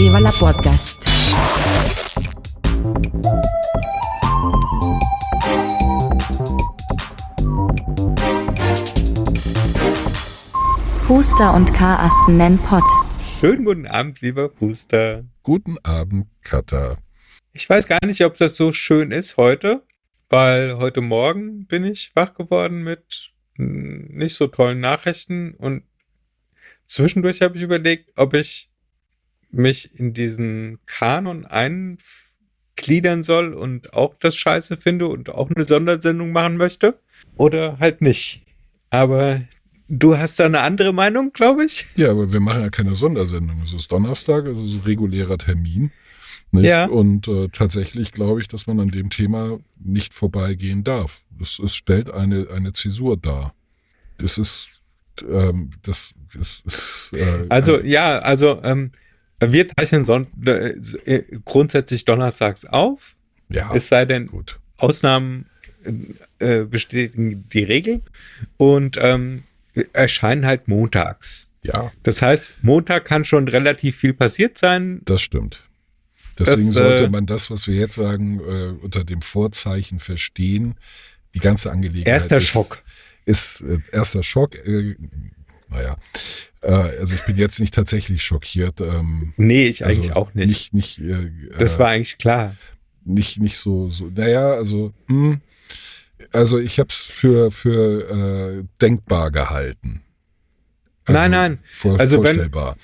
Viva la Podcast. Puster und Karasten nennen Pott. Schönen guten Abend, lieber Puster. Guten Abend, Katha. Ich weiß gar nicht, ob das so schön ist heute, weil heute Morgen bin ich wach geworden mit nicht so tollen Nachrichten und zwischendurch habe ich überlegt, ob ich mich in diesen Kanon eingliedern soll und auch das Scheiße finde und auch eine Sondersendung machen möchte oder halt nicht. Aber Du hast da eine andere Meinung, glaube ich? Ja, aber wir machen ja keine Sondersendung. Es ist Donnerstag, es ist ein regulärer Termin. Nicht? Ja. Und äh, tatsächlich glaube ich, dass man an dem Thema nicht vorbeigehen darf. Es, es stellt eine, eine Zäsur dar. Das ist, ähm, das ist, ist äh, Also, ja, also ähm, wir zeichnen Son äh, äh, grundsätzlich donnerstags auf. ja, Es sei denn, gut. Ausnahmen äh, bestätigen die Regel und ähm, erscheinen halt montags. Ja, Das heißt, Montag kann schon relativ viel passiert sein. das stimmt. Deswegen Das, sollte äh, man das, was wir jetzt sagen, äh, unter dem Vorzeichen verstehen. Die ganze Angelegenheit Erster ist, Schock. ist äh, erster Schock. Äh, naja, äh, also ich bin jetzt nicht tatsächlich schockiert. Ähm, Nee, ich also eigentlich auch nicht. Nicht, nicht, äh, Das äh, war eigentlich klar. nicht, nicht so, so. Naja, also, hm, also ich habe es für, für äh, denkbar gehalten. Also Nein, nein. Vor, Also wenn- vorstellbar.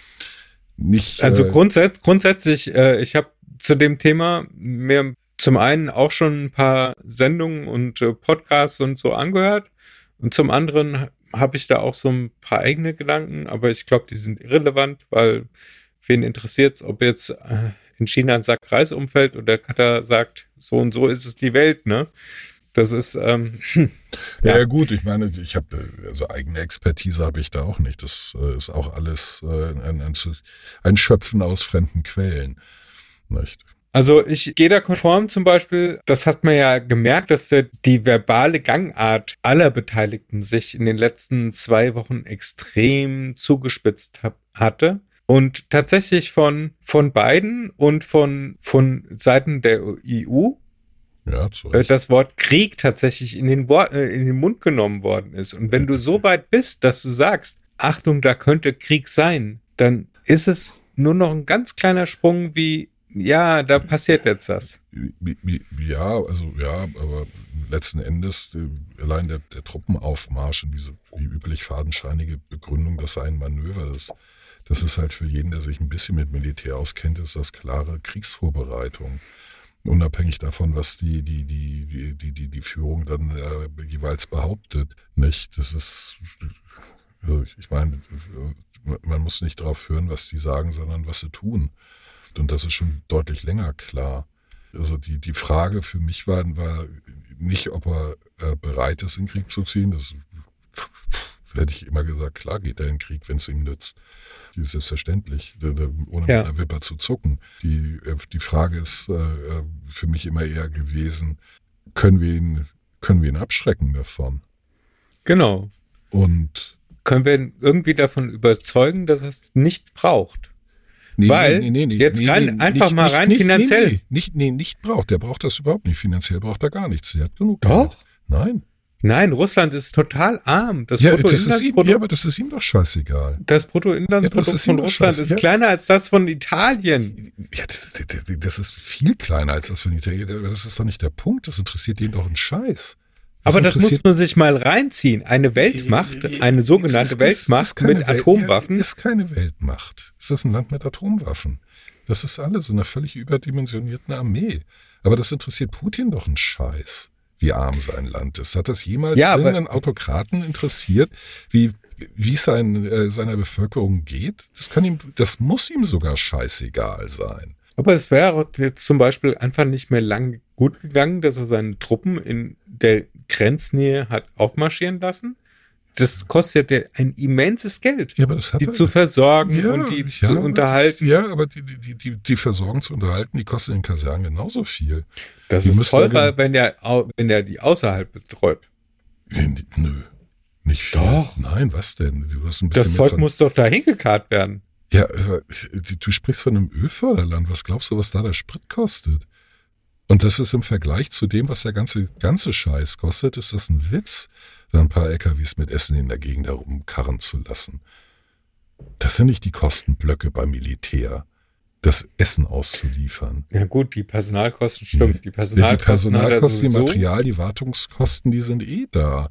nicht. Also äh, grundsätz grundsätzlich, äh, ich habe zu dem Thema mir zum einen auch schon ein paar Sendungen und äh, Podcasts und so angehört und zum anderen habe ich da auch so ein paar eigene Gedanken, aber ich glaube, die sind irrelevant, weil wen interessiert es, ob jetzt äh, in China ein Sack Reis umfällt und der Cutter sagt, so und so ist es die Welt, ne? Das ist, ähm, Ja, Ja. gut, ich meine, ich habe also eigene Expertise habe ich da auch nicht. Das äh, ist auch alles äh, ein, ein, ein Schöpfen aus fremden Quellen. Nicht? Also ich gehe da konform zum Beispiel, das hat man ja gemerkt, dass der, die verbale Gangart aller Beteiligten sich in den letzten zwei Wochen extrem zugespitzt hab, hatte. Und tatsächlich von, von beiden und von, von Seiten der EU Ja, äh, das Wort Krieg tatsächlich in den, Wor äh, in den Mund genommen worden ist. Und wenn du so weit bist, dass du sagst, Achtung, da könnte Krieg sein, dann ist es nur noch ein ganz kleiner Sprung wie, ja, da passiert jetzt das. Ja, also ja, aber letzten Endes äh, allein der, der Truppenaufmarsch und diese wie üblich fadenscheinige Begründung, das sei ein Manöver, das, das ist halt für jeden, der sich ein bisschen mit Militär auskennt, ist das klare Kriegsvorbereitung. Unabhängig davon, was die, die, die, die, die, die, Führung dann äh, jeweils behauptet. Nicht? Das ist, also ich- ich meine, man muss nicht darauf hören, was die sagen, sondern was sie tun. Und das ist schon deutlich länger klar. Also die, die Frage für mich war, war nicht, ob er äh, bereit ist, in den Krieg zu ziehen. Das hätte ich immer gesagt, klar geht er in den Krieg, wenn es ihm nützt. Die ist selbstverständlich, ohne Ja. mit einer Wimper zu zucken. Die, äh, die Frage ist äh, äh, für mich immer eher gewesen, können wir ihn, können wir ihn abschrecken davon? Genau. Und Können wir ihn irgendwie davon überzeugen, dass er es nicht braucht? Nee, Weil, jetzt rein- einfach mal rein finanziell. Nee, nee, nicht, nee, nicht braucht. Der braucht das überhaupt nicht. Finanziell braucht er gar nichts. Der hat genug Doch. Geld. Nein. Nein, Russland ist total arm. Das Ja, das Bruttoinlandsprodukt, ja, aber das ist ihm doch scheißegal. das Ja, Bruttoinlandsprodukt das ist von Russland ist Ja. kleiner als das von Italien. Ja, das, das, das ist viel kleiner als das von Italien. Das ist doch nicht der Punkt. Das interessiert ihn doch einen Scheiß. Aber das muss man sich mal reinziehen. Eine Weltmacht, eine Es sogenannte ist- ist Weltmacht keine mit Welt- Atomwaffen. Ist keine Weltmacht. Es ist ein Land mit Atomwaffen. Das ist alles in einer völlig überdimensionierten Armee. Aber das interessiert Putin doch einen Scheiß, wie arm sein Land ist. Hat das jemals Ja, irgendeinen Autokraten interessiert, wie wie es sein, äh, seiner Bevölkerung geht? Das kann ihm, das muss ihm sogar scheißegal sein. Aber es wäre jetzt zum Beispiel einfach nicht mehr lang gut gegangen, dass er seine Truppen in der Grenznähe hat aufmarschieren lassen. Das kostet ja ein immenses Geld, Ja, aber das hat die er. zu versorgen Ja, und die ja, zu unterhalten. Ja, aber die, die, die, die, Versorgung zu unterhalten, die kostet in den Kasernen genauso viel. Das die ist teurer, wenn der, au- wenn der die außerhalb betreut. Nö, nicht viel. Doch. Nein, was denn? Du hast ein bisschen Das Zeug muss doch da hingekarrt werden. Ja, du sprichst von einem Ölförderland. Was glaubst du, was da der Sprit kostet? Und das ist im Vergleich zu dem, was der ganze, ganze Scheiß kostet, ist das ein Witz, da ein paar LKWs mit Essen in der Gegend herumkarren zu lassen. Das sind nicht die Kostenblöcke beim Militär, das Essen auszuliefern. Ja gut, die Personalkosten stimmt. Die Ja, Personalkosten, die Personalkosten, die er. Material, die Wartungskosten, die sind eh da.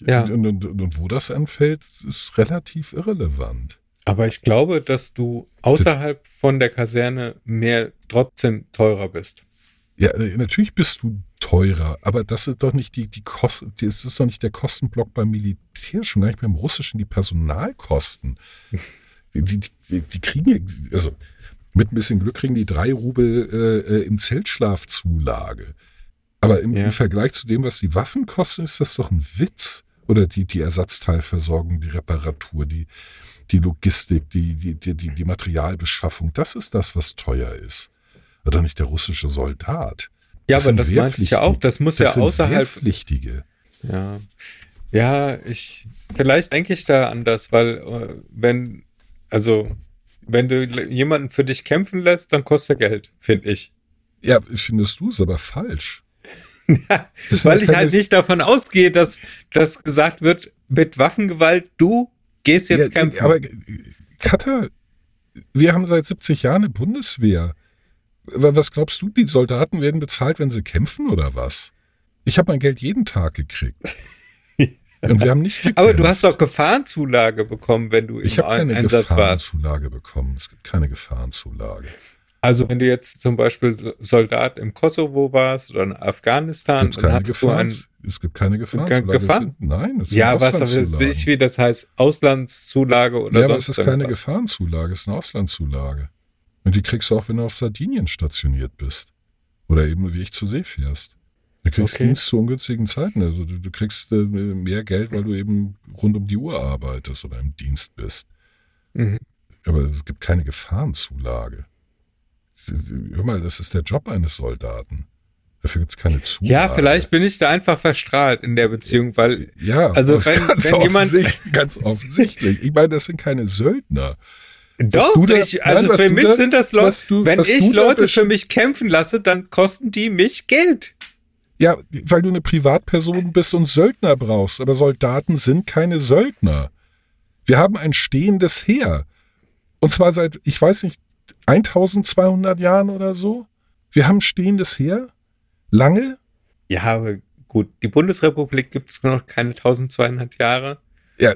Ja. Und, und, und, und wo das anfällt, ist relativ irrelevant. Aber ich glaube, dass du außerhalb von der Kaserne mehr trotzdem teurer bist. Ja, äh, natürlich bist du teurer, aber das ist doch nicht die, die Kosten, das ist doch nicht der Kostenblock beim Militär, schon gar nicht beim Russischen, die Personalkosten. Die, die, die, kriegen ja, also mit ein bisschen Glück kriegen die drei Rubel äh, äh, im Zeltschlafzulage. Aber im, Ja. im Vergleich zu dem, was die Waffen kosten, ist das doch ein Witz. Oder die, die Ersatzteilversorgung, die Reparatur, die, die Logistik, die, die, die, die, Materialbeschaffung, das ist das, was teuer ist. Oder nicht der russische Soldat. Ja, aber sind das meinte ich ja auch. Das muss ja sind außerhalb. Wehrpflichtige. Ja. Ja, ich. Vielleicht denke ich da anders, weil äh, wenn, also, wenn du jemanden für dich kämpfen lässt, dann kostet er Geld, finde ich. Ja, findest du es aber falsch. Sind Weil ja ich keine- halt nicht davon ausgehe, dass, dass gesagt wird, mit Waffengewalt, du gehst jetzt ja, kämpfen. Aber äh, Katar, wir haben seit 70 Jahren eine Bundeswehr. Wa- Was glaubst du, die Soldaten werden bezahlt, wenn sie kämpfen oder was? Ich habe mein Geld jeden Tag gekriegt. Und wir haben nicht gekämpft. Aber du hast doch Gefahrenzulage bekommen, wenn du Ich im habe keine Einsatz warst. Gefahrenzulage bekommen. Es gibt keine Gefahrenzulage. Also wenn du jetzt zum Beispiel Soldat im Kosovo warst oder in Afghanistan, Gibt's dann keine hast du Gefahren, ein, es gibt keine Gefahrenzulage. Gefahr- Es sind, nein, es sind ja, was weiß ich, wie das heißt, Auslandszulage oder ja, aber sonst es ist keine irgendwas. Gefahrenzulage, es ist eine Auslandszulage. Und die kriegst du auch, wenn du auf Sardinien stationiert bist. Oder eben wie ich zur See fährst. Du kriegst Okay. Dienst zu ungünstigen Zeiten. Also du, du kriegst äh, mehr Geld, weil du eben rund um die Uhr arbeitest oder im Dienst bist. Mhm. Aber es gibt keine Gefahrenzulage. Hör mal, das ist der Job eines Soldaten. Dafür gibt es keine Zulage. Ja, vielleicht bin ich da einfach verstrahlt in der Beziehung, weil Ja, Also wenn- ganz, wenn jemand- offensichtlich, ganz offensichtlich. Ich meine, das sind keine Söldner. doch, da- ich, also nein, für mich da- sind das Leute, du- wenn ich Leute für mich kämpfen lasse, dann kosten die mich Geld. Ja, weil du eine Privatperson bist und Söldner brauchst. Aber Soldaten sind keine Söldner. Wir haben ein stehendes Heer. Und zwar seit, ich weiß nicht, 1200 Jahren oder so. Wir haben stehendes Heer. Lange. Ja, aber gut, die Bundesrepublik gibt es noch keine 1200 Jahre. Ja,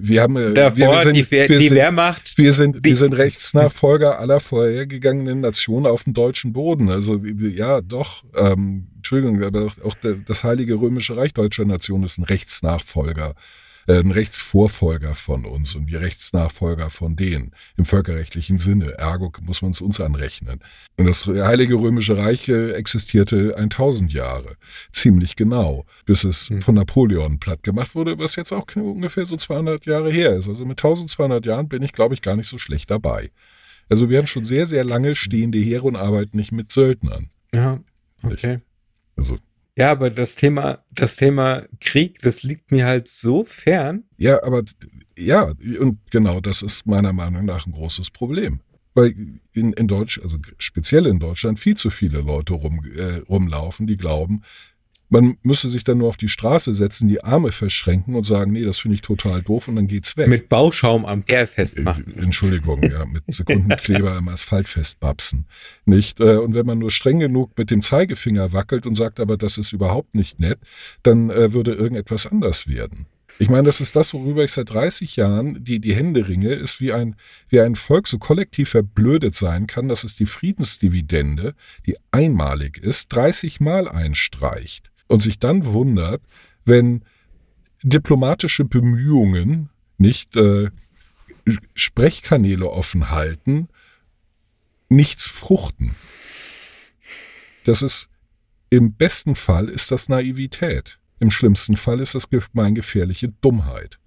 wir haben. äh, Davor wir sind, die, Wehr, wir die sind, Wehrmacht. Wir sind, wir sind Rechtsnachfolger aller vorhergegangenen Nationen auf dem deutschen Boden. Also ja, doch. Ähm, Entschuldigung, aber auch- das Heilige Römische Reich deutscher Nation ist ein Rechtsnachfolger, ein Rechtsvorfolger von uns und wir Rechtsnachfolger von denen im völkerrechtlichen Sinne. Ergo muss man es uns anrechnen. Und das Heilige Römische Reich äh, existierte 1000 Jahre, ziemlich genau, bis es Hm. von Napoleon platt gemacht wurde, was jetzt auch ungefähr so 200 Jahre her ist. Also mit 1200 Jahren bin ich, glaube ich, gar nicht so schlecht dabei. Also wir haben schon sehr, sehr lange stehende Heere und arbeiten nicht mit Söldnern. Ja, okay. Also Ja, aber das Thema, das Thema Krieg, das liegt mir halt so fern. Ja, aber ja, und genau das ist meiner Meinung nach ein großes Problem. Weil in, in Deutsch, also speziell in Deutschland, viel zu viele Leute rum, äh, rumlaufen, die glauben, man müsse sich dann nur auf die Straße setzen, die Arme verschränken und sagen, nee, das finde ich total doof und dann geht's weg. Mit Bauschaum am Kerl festmachen. Äh, Entschuldigung, ja, mit Sekundenkleber im Asphalt festbapsen. Nicht? Äh, Und wenn man nur streng genug mit dem Zeigefinger wackelt und sagt, aber das ist überhaupt nicht nett, dann äh, würde irgendetwas anders werden. Ich meine, das ist das, worüber ich seit 30 Jahren die, die Hände ringe, ist wie ein, wie ein Volk so kollektiv verblödet sein kann, dass es die Friedensdividende, die einmalig ist, 30 Mal einstreicht und sich dann wundert, wenn diplomatische Bemühungen nicht äh, Sprechkanäle offen halten, nichts fruchten. Das ist, im besten Fall ist das Naivität. Im schlimmsten Fall ist das gemeingefährliche Dummheit.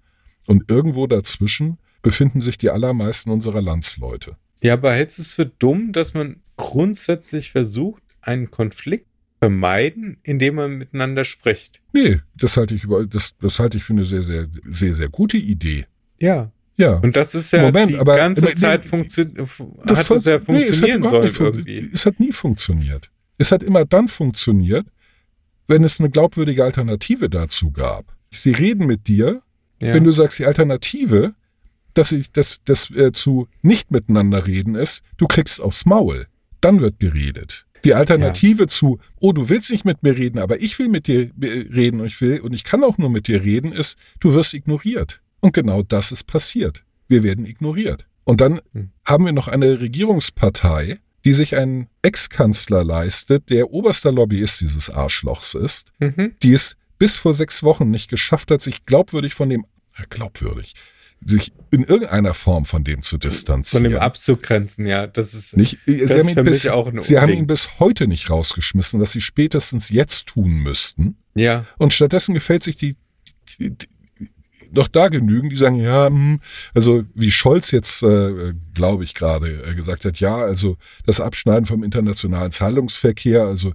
Und irgendwo dazwischen befinden sich die allermeisten unserer Landsleute. Ja, aber hältst du es für dumm, dass man grundsätzlich versucht, einen Konflikt vermeiden, indem man miteinander spricht? Nee, das halte ich über, das, das halte ich für eine sehr, sehr, sehr, sehr gute Idee. Ja. Ja. Und das ist ja Moment, die aber- ganze aber- Zeit nee, funktio- Das hat es ja fun- nee, es funktionieren sollen fun- irgendwie. Es hat nie funktioniert. Es hat immer dann funktioniert, wenn es eine glaubwürdige Alternative dazu gab. Sie reden mit dir, Ja. wenn du sagst, die Alternative, dass ich das, das äh, zu nicht miteinander reden ist, du kriegst aufs Maul. Dann wird geredet. Die Alternative zu, oh, du willst nicht mit mir reden, aber ich will mit dir äh, reden und ich will und ich kann auch nur mit dir reden, ist, du wirst ignoriert. Und genau das ist passiert. Wir werden ignoriert. Und dann Hm. haben wir noch eine Regierungspartei, die sich einen Ex-Kanzler leistet, der oberster Lobbyist dieses Arschlochs ist, Mhm. die es bis vor sechs Wochen nicht geschafft hat, sich glaubwürdig von dem, äh, glaubwürdig, sich in irgendeiner Form von dem zu Von distanzieren. dem abzugrenzen, ja, das ist nicht, das sie ist haben, ihn für bis, mich auch ein sie haben ihn bis heute nicht rausgeschmissen, was sie spätestens jetzt tun müssten. ja. Und stattdessen gefällt sich die, die, die noch da genügen, die sagen, ja, hm, also wie Scholz jetzt, äh, glaube ich, gerade äh, gesagt hat, ja, also das Abschneiden vom internationalen Zahlungsverkehr, also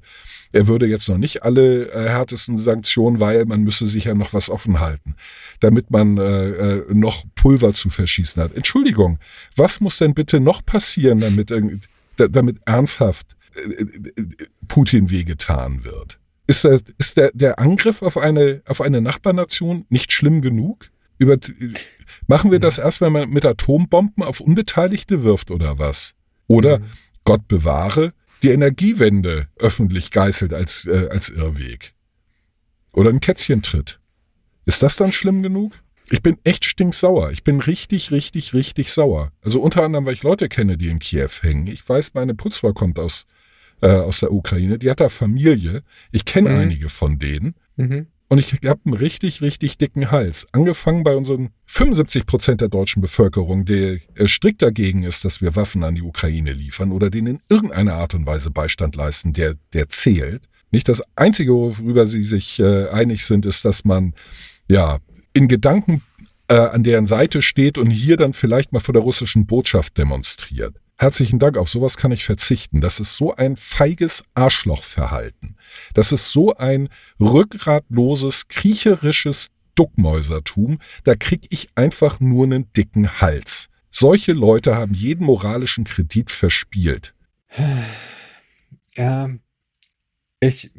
er würde jetzt noch nicht alle äh, härtesten Sanktionen, weil man müsse sich ja noch was offen halten, damit man äh, äh, noch Pulver zu verschießen hat. Entschuldigung, was muss denn bitte noch passieren, damit, damit ernsthaft äh, äh, Putin wehgetan wird? Ist, das, ist der, der Angriff auf eine, auf eine Nachbarnation nicht schlimm genug? Über, machen wir das erst, wenn man mit Atombomben auf Unbeteiligte wirft oder was? Oder, Mhm. Gott bewahre, die Energiewende öffentlich geißelt als, äh, als Irrweg? Oder ein Kätzchentritt? Ist das dann schlimm genug? Ich bin echt stinksauer. Ich bin richtig, richtig, richtig sauer. Also unter anderem, weil ich Leute kenne, die in Kiew hängen. Ich weiß, meine Putzfrau kommt aus, äh, aus der Ukraine. Die hat da Familie. Ich kenne Mhm. einige von denen. Mhm. Und ich habe einen richtig, richtig dicken Hals. Angefangen bei unseren 75 Prozent der deutschen Bevölkerung, der äh, strikt dagegen ist, dass wir Waffen an die Ukraine liefern oder denen in irgendeiner Art und Weise Beistand leisten, der, der zählt. Nicht das Einzige, worüber sie sich äh, einig sind, ist, dass man ja in Gedanken äh, an deren Seite steht und hier dann vielleicht mal vor der russischen Botschaft demonstriert. Herzlichen Dank, auf sowas kann ich verzichten. Das ist so ein feiges Arschlochverhalten. Das ist so ein rückgratloses, kriecherisches Duckmäusertum. Da krieg ich einfach nur einen dicken Hals. Solche Leute haben jeden moralischen Kredit verspielt. Ja, ich,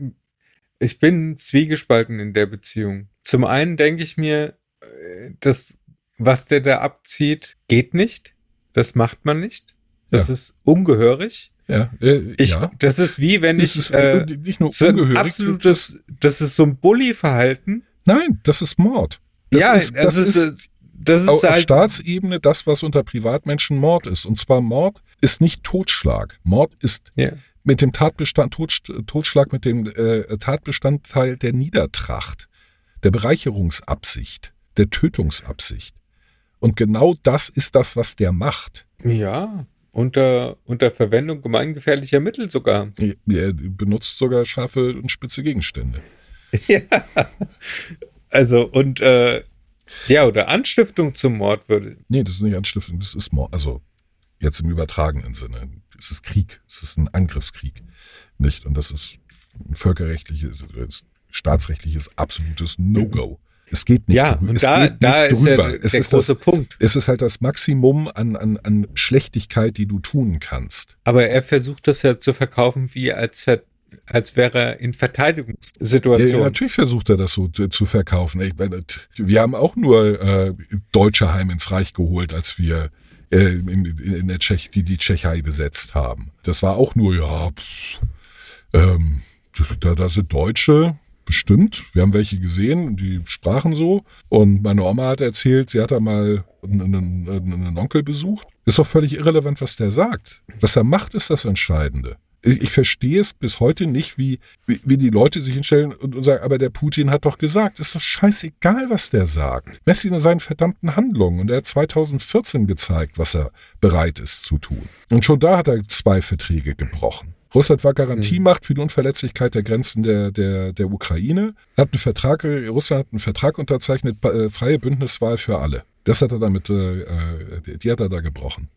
ich bin zwiegespalten in der Beziehung. Zum einen denke ich mir, äh, das, was der da abzieht, geht nicht. Das macht man nicht. Das Ja. ist ungehörig. Ja, äh, Ich, ja. Das ist wie wenn Es ich ist äh, äh, nicht nur so ungehörig. absolutes, das ist so ein Bully-Verhalten. Nein, das ist Mord. Das ja, ist, das ist, äh, das ist auf halt, Staatsebene das, was unter Privatmenschen Mord ist. Und zwar Mord ist nicht Totschlag. Mord ist ja. mit dem Tatbestand, Totsch, Totschlag mit dem äh, Tatbestandteil der Niedertracht, der Bereicherungsabsicht, der Tötungsabsicht. Und genau das ist das, was der macht. ja, unter, unter Verwendung gemeingefährlicher Mittel sogar. Er benutzt sogar scharfe und spitze Gegenstände. Ja. Also, und äh, ja, oder Anstiftung zum Mord würde. Nee, das ist nicht Anstiftung, das ist Mord. Also jetzt im übertragenen Sinne. Es ist Krieg, es ist ein Angriffskrieg. Nicht? Und das ist ein völkerrechtliches, staatsrechtliches absolutes No-Go. Es geht nicht, ja, und es da, geht da nicht ist drüber. ja es, der ist große das, Punkt. es ist halt das Maximum an, an, an Schlechtigkeit, die du tun kannst. Aber er versucht das ja zu verkaufen, wie als, ver als wäre er in Ja, Verteidigungssituation. ja, natürlich versucht er das so zu, verkaufen. Ich meine, wir haben auch nur äh, Deutsche heim ins Reich geholt, als wir äh, in, in der Tschech, die die Tschechei besetzt haben. Das war auch nur, ja, pff, ähm, da, da sind Deutsche, bestimmt. Wir haben welche gesehen, die sprachen so. Und meine Oma hat erzählt, sie hat da mal einen, einen, Onkel besucht. Ist doch völlig irrelevant, was der sagt. Was er macht, ist das Entscheidende. Ich, verstehe es bis heute nicht, wie, wie, wie die Leute sich hinstellen und, und sagen, aber der Putin hat doch gesagt, ist doch scheißegal, was der sagt. Mess ihn in seinen verdammten Handlungen. Und er hat 2014 gezeigt, was er bereit ist zu tun. Und schon da hat er zwei Verträge gebrochen. Russland war Garantiemacht für die Unverletzlichkeit der Grenzen der, der, der Ukraine. Hat einen Vertrag, Russland hat einen Vertrag unterzeichnet, äh, freie Bündniswahl für alle. Das hat er damit, äh, äh, die hat er da gebrochen.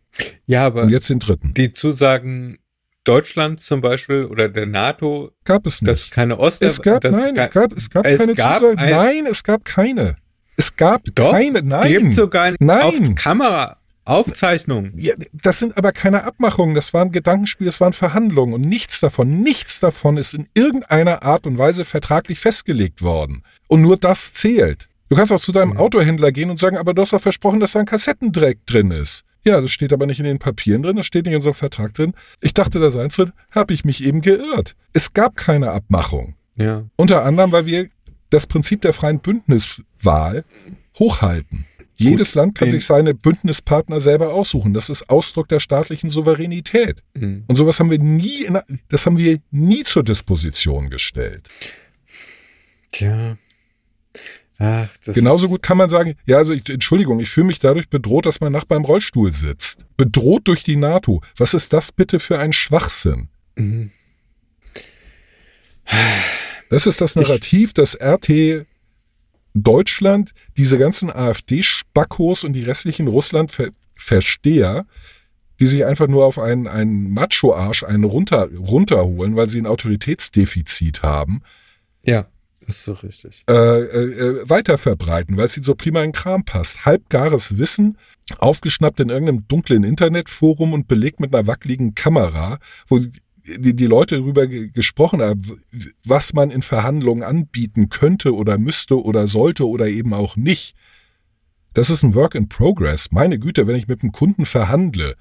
ja, aber Und jetzt den dritten. die Zusagen Deutschlands zum Beispiel oder der NATO, Gab es nicht. dass keine Ost Es gab, nein, es gab, es gab es keine gab Zusage. ein- Nein, es gab keine. Es gab Doch, keine, nein. Gibt sogar Nein. auf Kamera Aufzeichnungen. Ja, das sind aber keine Abmachungen, das waren Gedankenspiele, das waren Verhandlungen und nichts davon, nichts davon ist in irgendeiner Art und Weise vertraglich festgelegt worden. Und nur das zählt. Du kannst auch zu deinem Mhm. Autohändler gehen und sagen, aber du hast doch versprochen, dass da ein Kassettendreck drin ist. Ja, das steht aber nicht in den Papieren drin, das steht nicht in unserem Vertrag drin. Ich dachte, da sei es drin, habe ich mich eben geirrt. Es gab keine Abmachung. Ja. Unter anderem, weil wir das Prinzip der freien Bündniswahl hochhalten. Jedes Land kann sich seine Bündnispartner selber aussuchen. Das ist Ausdruck der staatlichen Souveränität. Mhm. Und sowas haben wir nie, in, das haben wir nie zur Disposition gestellt. Tja. Ach, Genauso gut kann man sagen, ja, also ich, Entschuldigung, ich fühle mich dadurch bedroht, dass mein Nachbar im Rollstuhl sitzt. Bedroht durch die NATO. Was ist das bitte für ein Schwachsinn? Mhm. Das ist das Narrativ, das RT Deutschland, diese ganzen AfD-Spackos und die restlichen Russland-Versteher, die sich einfach nur auf einen, einen Macho-Arsch einen runter, runterholen, weil sie ein Autoritätsdefizit haben, Ja, das ist so richtig. äh, äh, weiter verbreiten, weil es ihnen so prima in Kram passt. Halbgares Wissen, aufgeschnappt in irgendeinem dunklen Internetforum und belegt mit einer wackeligen Kamera, wo die, die Leute darüber ge gesprochen haben, was man in Verhandlungen anbieten könnte oder müsste oder sollte oder eben auch nicht. Das ist ein Work in Progress. Meine Güte, wenn ich mit einem Kunden verhandle,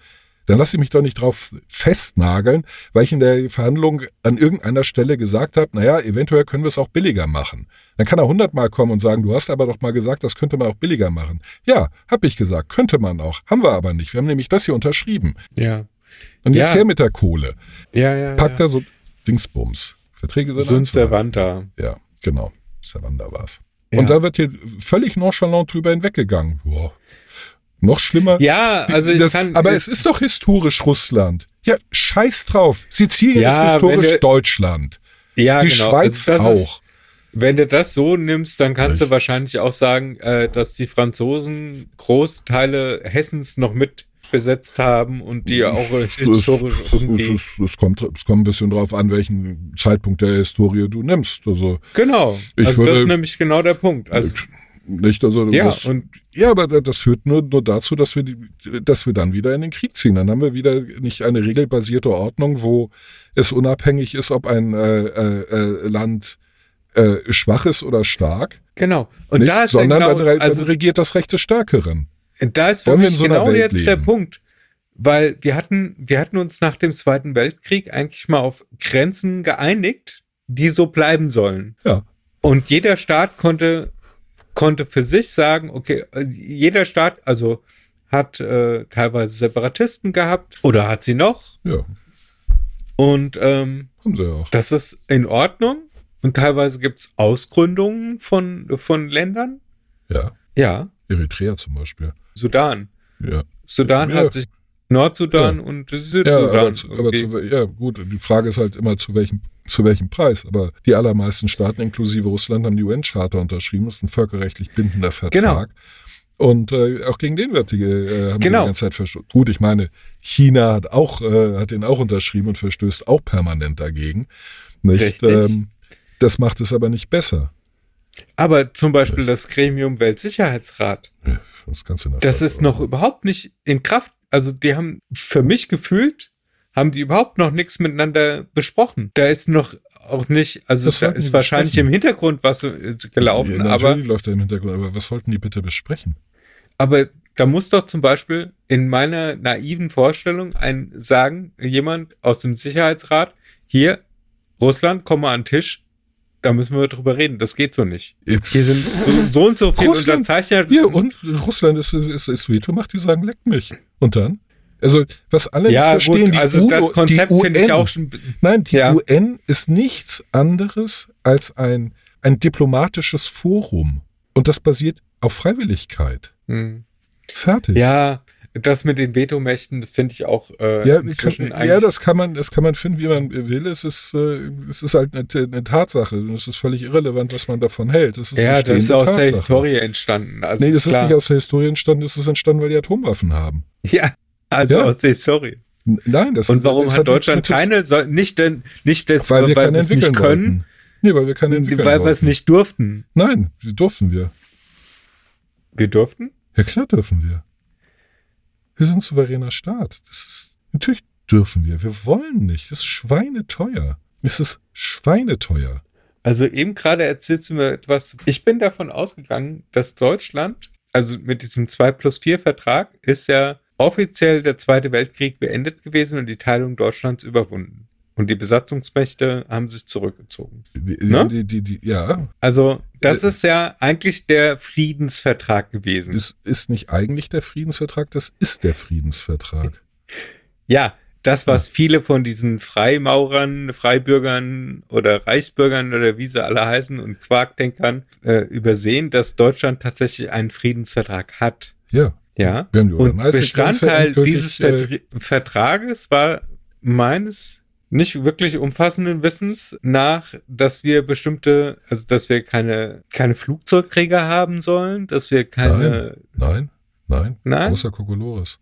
dann lasse ich mich doch nicht drauf festnageln, weil ich in der Verhandlung an irgendeiner Stelle gesagt habe, naja, eventuell können wir es auch billiger machen. Dann kann er hundertmal kommen und sagen, du hast aber doch mal gesagt, das könnte man auch billiger machen. Ja, habe ich gesagt, könnte man auch, haben wir aber nicht. Wir haben nämlich das hier unterschrieben. Ja. Und jetzt Ja. her mit der Kohle. Ja, ja. Packt ja. er so Dingsbums. Verträge sind So ein einzuhalten. Servanta. Ja, genau. Servanda war's. Ja. Und da wird hier völlig nonchalant drüber hinweggegangen. Boah. Noch schlimmer. Ja, also ich das, kann. aber es ist doch historisch Russland. Ja, scheiß drauf. Sizilien Ja, ist historisch du- Deutschland. ja, Die genau. Schweiz Also das ist- auch. Wenn du das so nimmst, dann kannst Richtig. du wahrscheinlich auch sagen, äh, dass die Franzosen Großteile Hessens noch mit besetzt haben und die auch Es- historisch es, irgendwie. es, es, kommt, es kommt ein bisschen drauf an, welchen Zeitpunkt der Historie du nimmst. Also Genau. Ich also das würde- ist nämlich genau der Punkt. Also, nicht, also ja, das, und ja, aber das führt nur, nur dazu, dass wir, die, dass wir dann wieder in den Krieg ziehen. Dann haben wir wieder nicht eine regelbasierte Ordnung, wo es unabhängig ist, ob ein äh, äh, äh, Land äh, schwach ist oder stark. genau. Und nicht, da ist sondern genau, dann, re- also, dann regiert das Recht des Stärkeren. Da ist für mich so genau jetzt der leben? Punkt. Weil wir hatten, wir hatten uns nach dem Zweiten Weltkrieg eigentlich mal auf Grenzen geeinigt, die so bleiben sollen. Ja. Und jeder Staat konnte, konnte für sich sagen, okay, jeder Staat, also hat äh, teilweise Separatisten gehabt oder hat sie noch. Ja, Und ähm, haben sie auch. das ist in Ordnung. Und teilweise gibt's Ausgründungen von, von Ländern. Ja, Ja, Eritrea zum Beispiel. Sudan. Ja, Sudan Ja. hat sich Nordsudan und ja Südsudan. aber, zu, aber irgendwie- zu, ja, gut, die Frage ist halt immer, zu welchem, zu welchem Preis. Aber die allermeisten Staaten, inklusive Russland, haben die UN-Charta unterschrieben. Das ist ein völkerrechtlich bindender Vertrag. Genau. Und äh, auch gegen den wird die, äh, haben Genau. die ganze Zeit verstoßen. Gut, ich meine, China hat auch, äh, hat den auch unterschrieben und verstößt auch permanent dagegen. Nicht? Ähm, das macht es aber nicht besser. Aber zum Beispiel das Gremium Weltsicherheitsrat, Ja, Das das ist noch überhaupt nicht in Kraft. Also die haben für mich gefühlt, haben die überhaupt noch nichts miteinander besprochen. Da ist noch auch nicht, also Was da ist wahrscheinlich besprechen? im Hintergrund was äh, gelaufen, ja, aber, Natürlich läuft er im Hintergrund, aber was sollten die bitte besprechen? aber da muss doch zum Beispiel in meiner naiven Vorstellung ein sagen, jemand aus dem Sicherheitsrat, hier, Russland, komm mal an den Tisch, da müssen wir drüber reden. Das geht so nicht. Hier sind so, so und so viele Russland- Unterzeichner. Ja, und Russland ist, ist, ist Veto macht, die sagen, leckt mich. Und dann? Also, was alle nicht Ja, verstehen, gut, die also UNO, das Konzept finde ich auch schon. Nein, die Ja. UN ist nichts anderes als ein, ein diplomatisches Forum. Und das basiert auf Freiwilligkeit. Hm. Fertig. Ja, das mit den Vetomächten finde ich auch äh, Ja, kann, inzwischen ja, eigentlich. das kann man, das kann man finden, wie man will. Es ist, äh, es ist halt eine, eine Tatsache. Und es ist völlig irrelevant, was man davon hält. Es ist ja, das ist aus der Tatsache. Historie entstanden. Also Nee, das ist klar. nicht aus der Historie entstanden, das ist entstanden, weil die Atomwaffen haben. Ja, also Ja. aus der Historie. Nein, das Und warum das hat Deutschland keine, soll, nicht denn, nicht des, Weil wir keine es nicht entwickeln können, wollten. Nee, weil wir keine entwickeln weil wir es nicht durften. Nein, die durften wir. Wir durften? Ja, klar dürfen wir. Wir sind ein souveräner Staat. Das ist, natürlich dürfen wir. Wir wollen nicht. Das ist schweineteuer. Es ist schweineteuer. Also eben gerade erzählst du mir etwas. Ich bin davon ausgegangen, dass Deutschland, also mit diesem 2 plus 4 Vertrag, ist ja offiziell der Zweite Weltkrieg beendet gewesen und die Teilung Deutschlands überwunden. Und die Besatzungsmächte haben sich zurückgezogen. Die, Ne? die, die, die, ja, Also, das Äh, ist ja eigentlich der Friedensvertrag gewesen. das ist nicht eigentlich der Friedensvertrag, das ist der Friedensvertrag. Ja, das, was viele von diesen Freimaurern, Freibürgern oder Reichsbürgern oder wie sie alle heißen und Quarkdenkern äh, übersehen, dass Deutschland tatsächlich einen Friedensvertrag hat. Ja, Ja. wir haben die Und Bestandteil dieses äh, Vertrages war meines nicht wirklich umfassenden Wissens nach, dass wir bestimmte, also dass wir keine, keine Flugzeugträger haben sollen, dass wir keine, Nein, nein, Nein? großer Kokolores.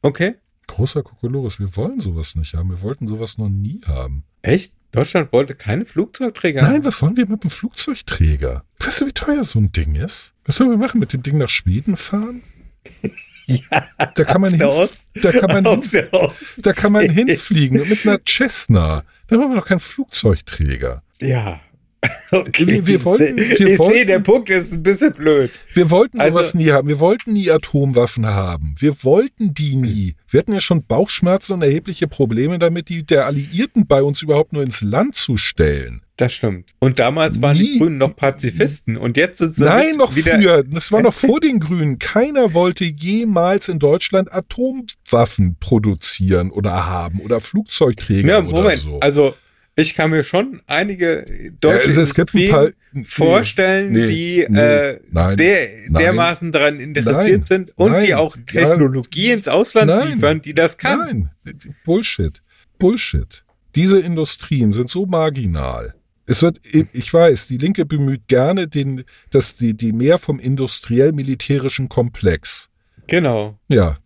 okay, Großer Kokolores. Wir wollen sowas nicht haben. Wir wollten sowas noch nie haben. echt? Deutschland wollte keine Flugzeugträger Nein, was sollen wir mit dem Flugzeugträger? Weißt du, wie teuer so ein Ding ist? Was sollen wir machen? Mit dem Ding nach Schweden fahren? Ja, Da kann man, hin, Ost- da kann man, Ostsee. da kann man hinfliegen mit einer Cessna. Da brauchen wir doch keinen Flugzeugträger. Ja. Okay. Wir- wir wollten- wir ich wollten- sehe, der Punkt ist ein bisschen blöd. Wir wollten Also- sowas nie haben. Wir wollten nie Atomwaffen haben. Wir wollten die nie. Wir hatten ja schon Bauchschmerzen und erhebliche Probleme damit, die der Alliierten bei uns überhaupt nur ins Land zu stellen. Das stimmt. Und damals waren die Nie. Grünen noch Pazifisten und jetzt sind sie Nein, noch früher. Das war noch vor den Grünen. Keiner wollte jemals in Deutschland Atomwaffen produzieren oder haben oder Flugzeugträger Ja, oder Moment, so. also ich kann mir schon einige Ja, deutsche es, es Industrien paar nee, vorstellen, nee, die nee, äh, nein, der, nein, dermaßen daran interessiert nein, sind und die auch ja, Technologie ins Ausland liefern, die das kann. Nein, Bullshit. Bullshit. Diese Industrien sind so marginal. Es wird, ich weiß, die Linke bemüht gerne den, das, die, die mehr vom industriell-militärischen Komplex. Genau. Ja.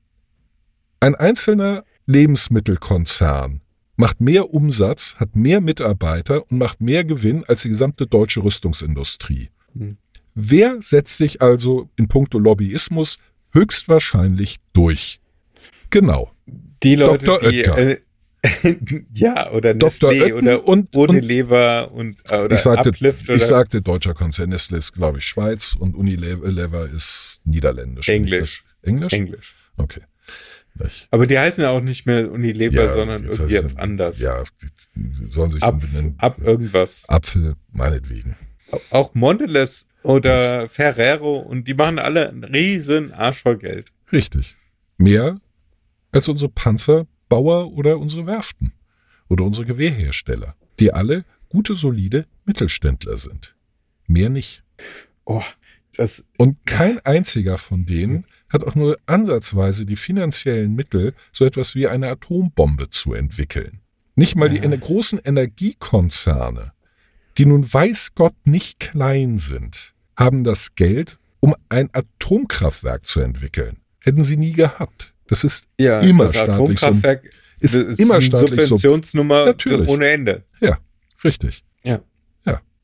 Ein einzelner Lebensmittelkonzern macht mehr Umsatz, hat mehr Mitarbeiter und macht mehr Gewinn als die gesamte deutsche Rüstungsindustrie. Hm. Wer setzt sich also in puncto Lobbyismus höchstwahrscheinlich durch? Genau. Die Leute, Dr. die Oetker. äh, ja oder Dr. Nestlé Oetten oder und- Unilever und, äh, oder ich sagte, Uplift ich oder sagte deutscher Konzern. Nestle ist, glaube ich, Schweiz und Unilever ist niederländisch. Englisch. Englisch? Englisch. Okay. Nicht. Aber die heißen ja auch nicht mehr Unilever, Ja, sondern jetzt irgendwie jetzt anders. Ja, die sollen sich Ab, umbenennen. ab irgendwas. Apfel, meinetwegen. Auch Mondelez oder Ferrero und die machen alle einen riesen Arsch voll Geld. Richtig. Mehr als unsere Panzerbauer oder unsere Werften oder unsere Gewehrhersteller, die alle gute, solide Mittelständler sind. Mehr nicht. Oh, das, Und kein einziger von denen hat auch nur ansatzweise die finanziellen Mittel, so etwas wie eine Atombombe zu entwickeln. Nicht mal die Ja. großen Energiekonzerne, die nun weiß Gott nicht klein sind, haben das Geld, um ein Atomkraftwerk zu entwickeln. Hätten sie nie gehabt. Das ist ja, Immer das staatlich so- ist das immer staatlich so. Subventionsnummer Natürlich. ohne Ende. Ja, richtig. Ja.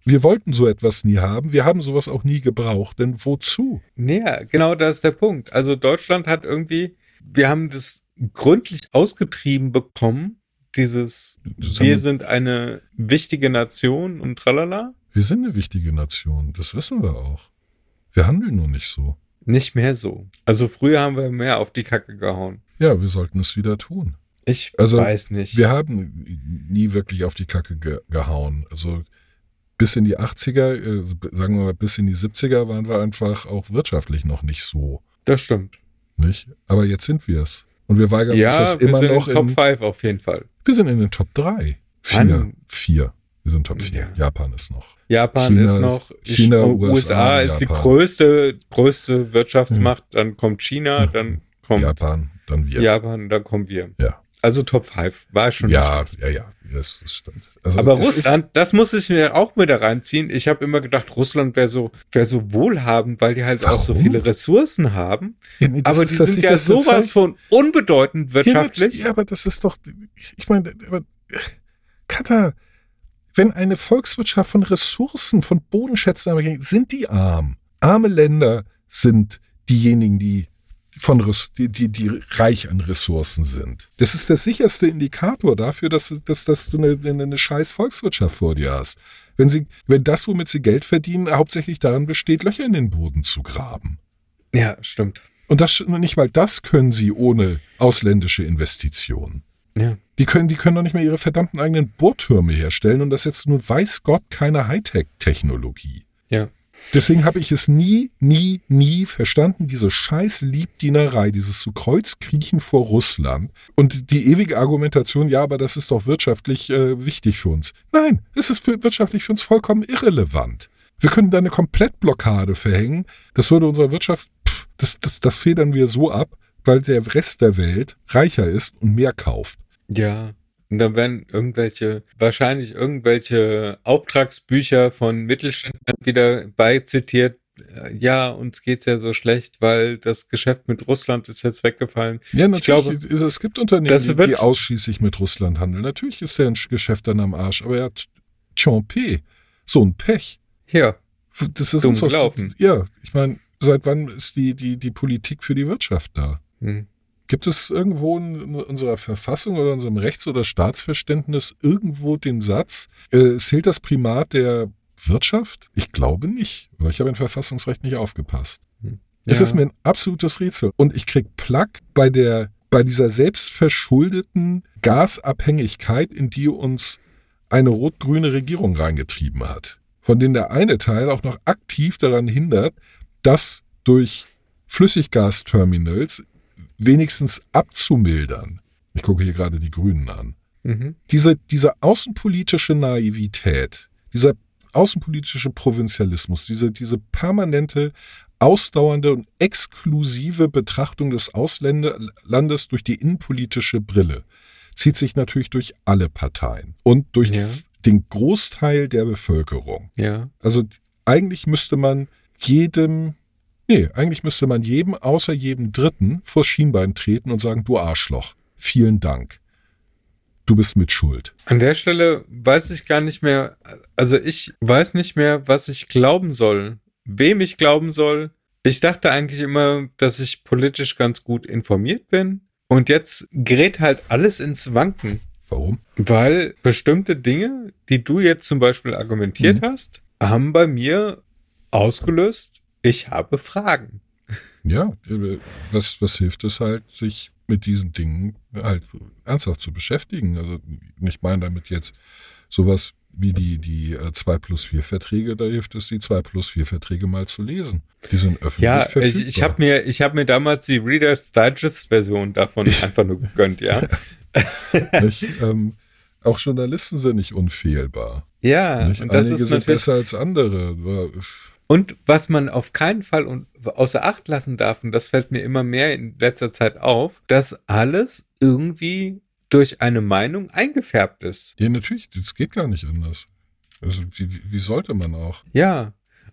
Wir wollten so etwas nie haben. Wir haben sowas auch nie gebraucht. Denn wozu? Ja, genau das ist der Punkt. Also Deutschland hat irgendwie, wir haben das gründlich ausgetrieben bekommen, dieses, wir- sind eine wichtige Nation und tralala. Wir sind eine wichtige Nation. Das wissen wir auch. Wir handeln nur nicht so. Nicht mehr so. Also früher haben wir mehr auf die Kacke gehauen. Ja, wir sollten es wieder tun. Ich Also, weiß nicht. Wir haben nie wirklich auf die Kacke ge gehauen. Also bis in die 80er, äh, sagen wir mal bis in die 70er waren wir einfach auch wirtschaftlich noch nicht so. das stimmt. Nicht? Aber jetzt sind wir es. Und wir weigern uns Ja, das wir immer sind noch in Top in. 5 auf jeden Fall. Wir sind in den Top 3. Vier. Mann. Vier. Wir sind Top 4. Ja. Japan ist noch. Japan China- ist noch, China, USA, USA, ist die Japan. größte, größte Wirtschaftsmacht, dann kommt China, Mhm. dann kommt Japan, dann wir. Japan, dann kommen wir. Ja. Also Top 5 war schon Ja, ja, ja, das, das stimmt. Also Aber Russland, das muss ich mir auch mit da reinziehen. Ich habe immer gedacht, Russland wäre so, wäre so wohlhabend, weil die halt auch so Warum? viele Ressourcen haben. Ja, nee, das aber ist die sind ja sowas Zeichen. von unbedeutend Ja, wirtschaftlich. Ja, aber das ist doch, ich, meine, aber, Katar, wenn eine Volkswirtschaft von Ressourcen, von Bodenschätzen sind die arm. Arme Länder sind diejenigen, die von die, die, die reich an Ressourcen sind. Das ist der sicherste Indikator dafür, dass, dass, dass du eine, eine, scheiß Volkswirtschaft vor dir hast. Wenn sie, wenn das, womit sie Geld verdienen, hauptsächlich darin besteht, Löcher in den Boden zu graben. Ja, stimmt. Und das nicht mal das können sie ohne ausländische Investitionen. Ja. Die können, die können doch nicht mehr ihre verdammten eigenen Bohrtürme herstellen und das jetzt nun weiß Gott keine Hightech-Technologie. Ja. Deswegen habe ich es nie, nie, nie verstanden, diese scheiß Liebdienerei, dieses zu Kreuzkriechen vor Russland und die ewige Argumentation, ja, aber das ist doch wirtschaftlich äh, wichtig für uns. Nein, es ist für, wirtschaftlich für uns vollkommen irrelevant. Wir können da eine Komplettblockade verhängen. Das würde unserer Wirtschaft, pff, das, das, das federn wir so ab, weil der Rest der Welt reicher ist und mehr kauft. Ja. Und dann werden irgendwelche, wahrscheinlich irgendwelche Auftragsbücher von Mittelständlern wieder beizitiert. Äh, Ja, uns geht's ja so schlecht, weil das Geschäft mit Russland ist jetzt weggefallen. Ja, Ich natürlich. es gibt Unternehmen, die, die ausschließlich mit Russland handeln. Natürlich ist deren Geschäft dann am Arsch, aber er hat Champe, so ein Pech. Ja. Das ist uns gelaufen. Ja, ich meine, seit wann ist die, die, die Politik für die Wirtschaft da? Hm. Gibt es irgendwo in unserer Verfassung oder unserem Rechts- oder Staatsverständnis irgendwo den Satz, äh, es zählt das Primat der Wirtschaft? Ich glaube nicht. Oder ich habe im Verfassungsrecht nicht aufgepasst. Es Ja. ist mir ein absolutes Rätsel. Und ich krieg Plack bei der, bei dieser selbstverschuldeten Gasabhängigkeit, in die uns eine rot-grüne Regierung reingetrieben hat. Von denen der eine Teil auch noch aktiv daran hindert, das durch Flüssiggasterminals wenigstens abzumildern. Ich gucke hier gerade die Grünen an Mhm. diese, diese außenpolitische Naivität, dieser außenpolitische Provinzialismus, diese, diese permanente, ausdauernde und exklusive Betrachtung des Ausländerlandes durch die innenpolitische Brille, zieht sich natürlich durch alle Parteien und durch Ja. den Großteil der Bevölkerung. Ja. Also eigentlich müsste man jedem, nee, eigentlich müsste man jedem außer jedem Dritten vors Schienbein treten und sagen, du Arschloch, vielen Dank. Du bist mit Schuld. An der Stelle weiß ich gar nicht mehr, also ich weiß nicht mehr, was ich glauben soll, wem ich glauben soll. Ich dachte eigentlich immer, dass ich politisch ganz gut informiert bin. Und jetzt gerät halt alles ins Wanken, Warum? weil bestimmte Dinge, die du jetzt zum Beispiel argumentiert Mhm. hast, haben bei mir ausgelöst, ich habe Fragen. Ja, äh, was, was hilft es halt, sich mit diesen Dingen halt ernsthaft zu beschäftigen? Also ich meine damit jetzt sowas wie die, die äh, 2 plus 4 Verträge, da hilft es, die 2 plus 4 Verträge mal zu lesen. Die sind öffentlich Ja, verfügbar. ich, ich habe mir, ich hab mir damals die Reader's Digest Version davon einfach nur gegönnt, ja. nicht? Ähm, auch Journalisten sind nicht unfehlbar. Ja, Nicht? und das Einige ist sind besser als andere. Und was man auf keinen Fall und außer Acht lassen darf, und das fällt mir immer mehr in letzter Zeit auf, dass alles irgendwie durch eine Meinung eingefärbt ist. Ja, natürlich, das geht gar nicht anders. Also, wie, wie- sollte man auch? Ja.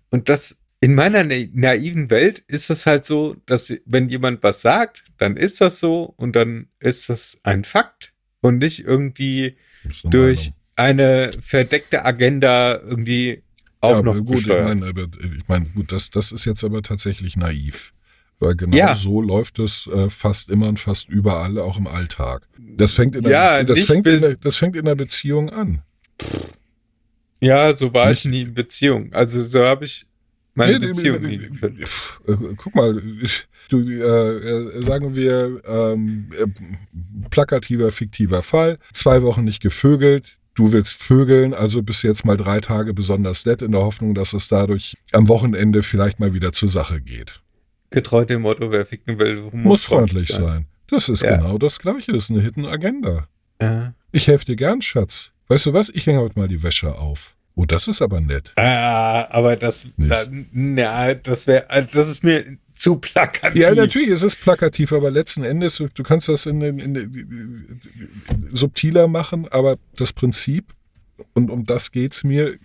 Und das in meiner na naiven Welt ist es halt so, dass wenn jemand was sagt, dann ist das so und dann ist das ein Fakt und nicht irgendwie eine durch Meinung. eine verdeckte Agenda irgendwie auch ja, noch aber gut, ich gesteuert. meine, aber, ich meine, gut, das, das ist jetzt aber tatsächlich naiv. Weil genau Ja. so läuft es äh, fast immer und fast überall, auch im Alltag. Das fängt in, Ja, der, das nicht fängt in, der, das fängt in der Beziehung an. Ja, so war Nicht- ich nie in Beziehung. Also so habe ich meine Nee, Beziehung nee, nie nee, äh, Guck mal, du, äh, äh, sagen wir, ähm, äh, plakativer, fiktiver Fall, zwei Wochen nicht gevögelt, du willst vögeln, also bist jetzt mal drei Tage besonders nett in der Hoffnung, dass es dadurch am Wochenende vielleicht mal wieder zur Sache geht. Getreu dem Motto, wer ficken will, muss, Muss freundlich sein. Das ist Ja. genau das Gleiche, das ist eine Hidden Agenda. Ja. Ich helfe dir gern, Schatz. Weißt du was, ich hänge heute mal die Wäsche auf. Oh, das ist aber nett. Ah, aber das, Nicht. da, na, das wäre, das ist mir zu plakativ. Ja, natürlich, es ist plakativ, aber letzten Endes, du- kannst das in, in, in, subtiler machen, aber das Prinzip, und um das geht's mir,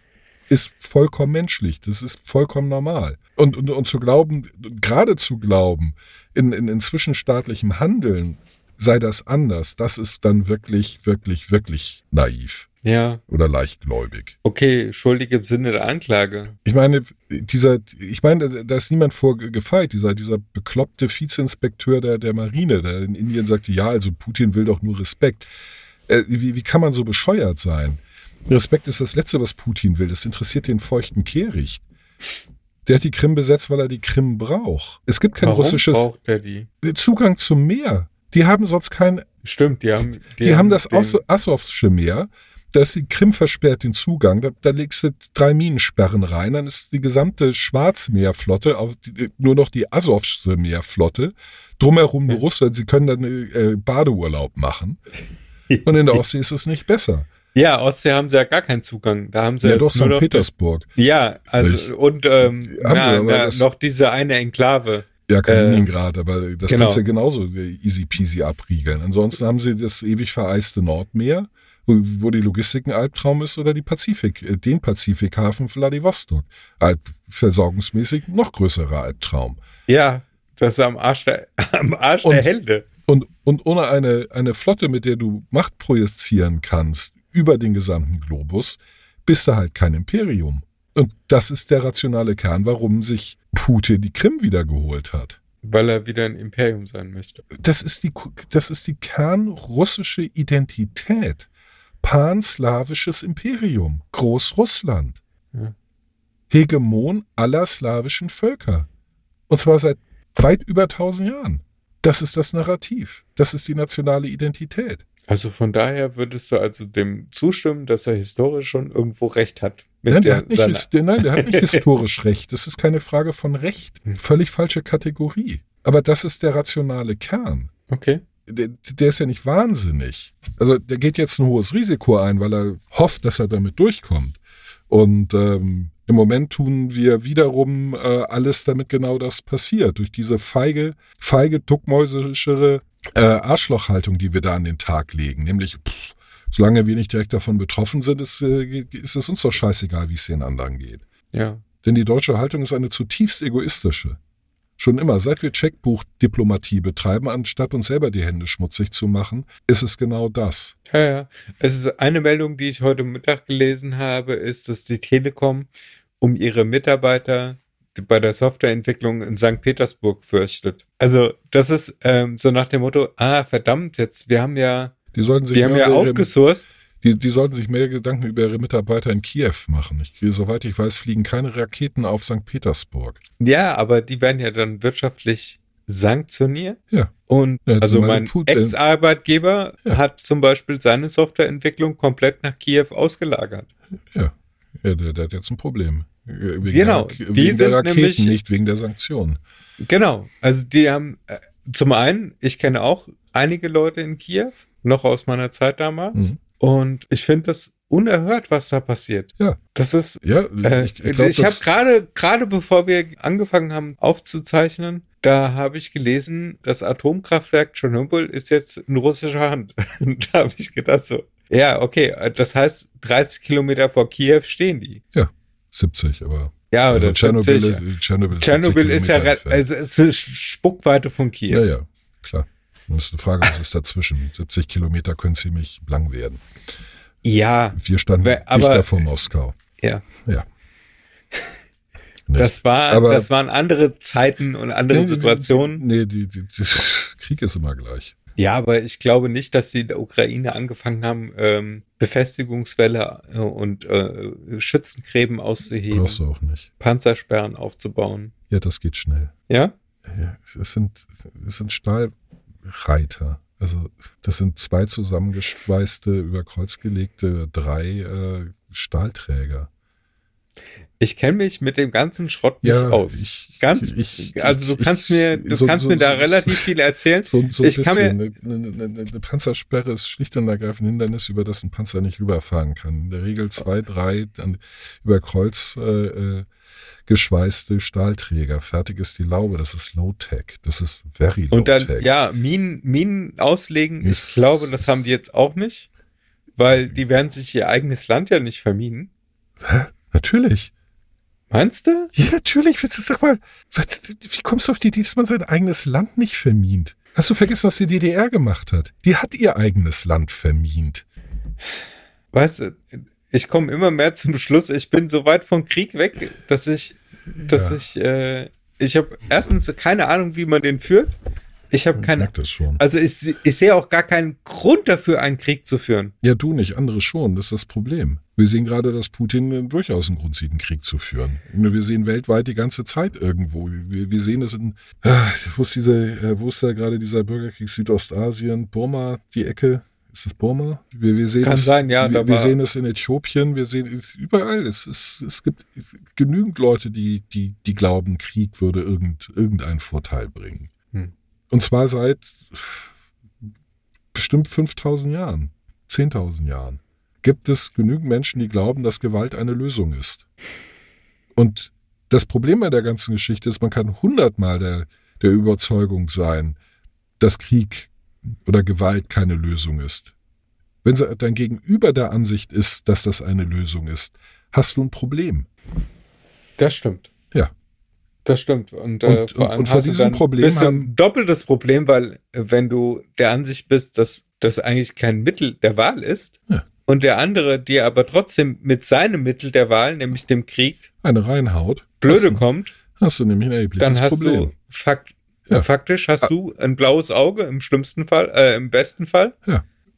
ist vollkommen menschlich. Das ist vollkommen normal. Und, und, und zu glauben, gerade zu glauben, in, in, in zwischenstaatlichem Handeln sei das anders, das ist dann wirklich, wirklich, wirklich naiv. Ja, oder leichtgläubig. okay, schuldig im Sinne der Anklage. Ich meine, dieser, ich meine, da ist niemand vor gefeit. Dieser, dieser bekloppte Vizeinspekteur der, der Marine, der in Indien sagte, ja, also Putin will doch nur Respekt. Äh, wie, wie kann man so bescheuert sein? Respekt ist das Letzte, was Putin will. Das interessiert den feuchten Kehricht. Der hat die Krim besetzt, weil er die Krim braucht. Es gibt kein Warum russisches die? Zugang zum Meer. Die haben sonst kein, Stimmt, die haben. die, haben das den- Asowsche Meer. Da ist die Krim versperrt den Zugang. Da, da legst du drei Minensperren rein. Dann ist die gesamte Schwarzmeerflotte, die, nur noch die Asowsche Meerflotte. Drumherum Ja. Russland. Sie können dann äh, Badeurlaub machen. Und in der Ostsee ist es nicht besser. Ja, Ostsee haben sie ja gar keinen Zugang. Da haben sie Ja, doch, St. Petersburg. Ja, also Nicht? und ähm, na, na, das- noch diese eine Enklave. Ja, Äh, Kaliningrad, aber das genau. kannst du ja genauso äh, easy peasy abriegeln. Ansonsten haben sie das ewig vereiste Nordmeer, wo, die Logistik ein Albtraum ist, oder die Pazifik, äh, den Pazifikhafen Vladivostok. Alp, versorgungsmäßig noch größerer Albtraum. Ja, das ist am Arsch der, am Arsch Und- der Hände. Und, und ohne eine, eine Flotte, mit der du Macht projizieren kannst über den gesamten Globus, bist du halt kein Imperium. Und das ist der rationale Kern, warum sich Putin die Krim wiedergeholt hat. Weil er wieder ein Imperium sein möchte. das ist die, das ist die kernrussische Identität. Panslawisches Imperium. Großrussland. Ja. Hegemon aller slawischen Völker. Und zwar seit weit über tausend Jahren. Das ist das Narrativ. Das ist die nationale Identität. Also von daher würdest du also dem zustimmen, dass er historisch schon irgendwo recht hat. Mit Nein, der hat, nicht, nein, der hat nicht historisch recht. Das ist keine Frage von Recht. Völlig falsche Kategorie. Aber das ist der rationale Kern. Okay. Der, der ist ja nicht wahnsinnig. Also der geht jetzt ein hohes Risiko ein, weil er hofft, dass er damit durchkommt. Und ähm, im Moment tun wir wiederum äh, alles, damit genau das passiert. Durch diese feige, feige, duckmäusischere äh, Arschlochhaltung, die wir da an den Tag legen. Nämlich, pff, solange wir nicht direkt davon betroffen sind, ist, äh, ist es uns doch scheißegal, wie es den anderen geht. Ja. Denn die deutsche Haltung ist eine zutiefst egoistische. Schon immer, seit wir Checkbuchdiplomatie betreiben, anstatt uns selber die Hände schmutzig zu machen, ist es genau das. Ja, ja. Es ist eine Meldung, die ich heute Mittag gelesen habe, ist, dass die Telekom um ihre Mitarbeiter bei der Softwareentwicklung in St. Petersburg fürchtet. Also, das ist ähm, so nach dem Motto, ah, verdammt, jetzt, wir haben ja, Die sollten sich, die haben ja outgesourced. Die, die sollten sich mehr Gedanken über ihre Mitarbeiter in Kiew machen. Ich, soweit ich weiß, fliegen keine Raketen auf St. Petersburg. Ja, aber die werden ja dann wirtschaftlich sanktioniert. Ja. Und Ja, also mein Ex-Arbeitgeber Ja. hat zum Beispiel seine Softwareentwicklung komplett nach Kiew ausgelagert. Ja, ja der, der hat jetzt ein Problem. Wegen Genau, der, die wegen der sind Raketen, nämlich- nicht wegen der Sanktionen. Genau. Also die haben äh, zum einen, ich kenne auch einige Leute in Kiew, noch aus meiner Zeit damals. Mhm. Und ich finde das unerhört, was da passiert. Ja. Das ist. Ja, Äh, ich, ich ich ich habe gerade, gerade bevor wir angefangen haben aufzuzeichnen, da habe ich gelesen, das Atomkraftwerk Tschernobyl ist jetzt in russischer Hand. Da habe ich gedacht so, ja, okay, das heißt, 30 Kilometer vor Kiew stehen die. 70, aber Ja, also oder Tschernobyl, 70. ist- Tschernobyl, ist Tschernobyl 70 ist ja, also es ist Spuckweite von Kiew. Ja, ja, klar. Dann ist die Frage, was ist dazwischen? 70 Kilometer können ziemlich lang werden. Ja, Wir standen aber- dichter vor Moskau. ja. Ja. Nicht. Das, war, Aber- das waren andere Zeiten und andere Nee, Situationen. Nee, die, die, die, Krieg ist immer gleich. Ja, aber ich glaube nicht, dass sie in der Ukraine angefangen haben, ähm, Befestigungswälle äh, und äh, Schützengräben auszuheben, Brauchst du auch nicht. Panzersperren aufzubauen. Ja, das geht schnell. Ja? Ja, es sind, es sind Stahlreiter. Also, das sind zwei zusammengeschweißte, über Kreuz gelegte, drei äh, Stahlträger. Ich kenne mich mit dem ganzen Schrott nicht Ja, aus. ich- Ganz, ich- also du ich- kannst mir, du so- kannst so- mir da so- relativ viel erzählen. So, so ein Ich kann bisschen. Eine, eine, eine, eine Panzersperre ist schlicht und ergreifend ein Hindernis, über das ein Panzer nicht rüberfahren kann. In der Regel zwei, drei dann über Kreuz äh, äh, geschweißte Stahlträger. Fertig ist die Laube. Das ist Low-Tech. Das ist very Und dann, Low-Tech. ja, Minen, Minen auslegen, ich Ist- glaube, das haben die jetzt auch nicht, weil die werden sich ihr eigenes Land ja nicht verminen. Hä? Natürlich. Meinst du? Ja, natürlich. Sag mal, was, wie kommst du auf die Idee, dass man sein eigenes Land nicht vermint? Hast du vergessen, was die DDR gemacht hat? Die hat ihr eigenes Land vermint. weißt du, ich komme immer mehr zum Schluss, ich bin so weit vom Krieg weg, dass ich, dass Ja. ich, äh, ich habe erstens keine Ahnung, wie man den führt. Ich habe Ich keine, merke das schon. also ich, ich sehe auch gar keinen Grund dafür, einen Krieg zu führen. Ja, du nicht, andere schon. Das ist das Problem. Wir sehen gerade, dass Putin durchaus einen Grund sieht, einen Krieg zu führen. Wir sehen weltweit die ganze Zeit irgendwo. Wir, wir sehen es in, ah, wo ist diese, äh, wo ist da gerade dieser Bürgerkrieg Südostasien, Burma, die Ecke? Ist es Burma? Wir, wir sehen Kann es, sein, ja, Wir, wir sehen es in Äthiopien, wir sehen es überall. Es, es, es gibt genügend Leute, die, die, die glauben, Krieg würde irgend, irgendeinen Vorteil bringen. Hm. Und zwar seit bestimmt 5000 Jahren, 10.000 Jahren gibt es genügend Menschen, die glauben, dass Gewalt eine Lösung ist. Und das Problem bei der ganzen Geschichte ist, man kann hundertmal der, der Überzeugung sein, dass Krieg oder Gewalt keine Lösung ist. Wenn sie- dein Gegenüber der Ansicht ist, dass das eine Lösung ist, hast du ein Problem. Das stimmt. Ja. Das stimmt. Und, äh, Und- vor allem und vor diesem Problem bist du ein doppeltes Problem, weil äh, wenn du der Ansicht bist, dass das eigentlich kein Mittel der Wahl ist Ja. und der andere dir aber trotzdem mit seinem Mittel der Wahl, nämlich dem Krieg, Eine reinhaut, blöde hast, kommt, hast du nämlich ein erhebliches dann hast Problem. du fakt, Ja. faktisch hast Ah. du ein blaues Auge im schlimmsten Fall, äh, im besten Fall.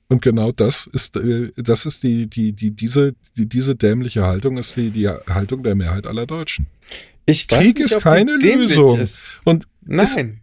Und genau das ist, äh, das ist die, die, die, diese, die, diese dämliche Haltung ist die, die Haltung der Mehrheit aller Deutschen. Ich weiß Krieg nicht, ist keine Lösung. Ist. Und Nein,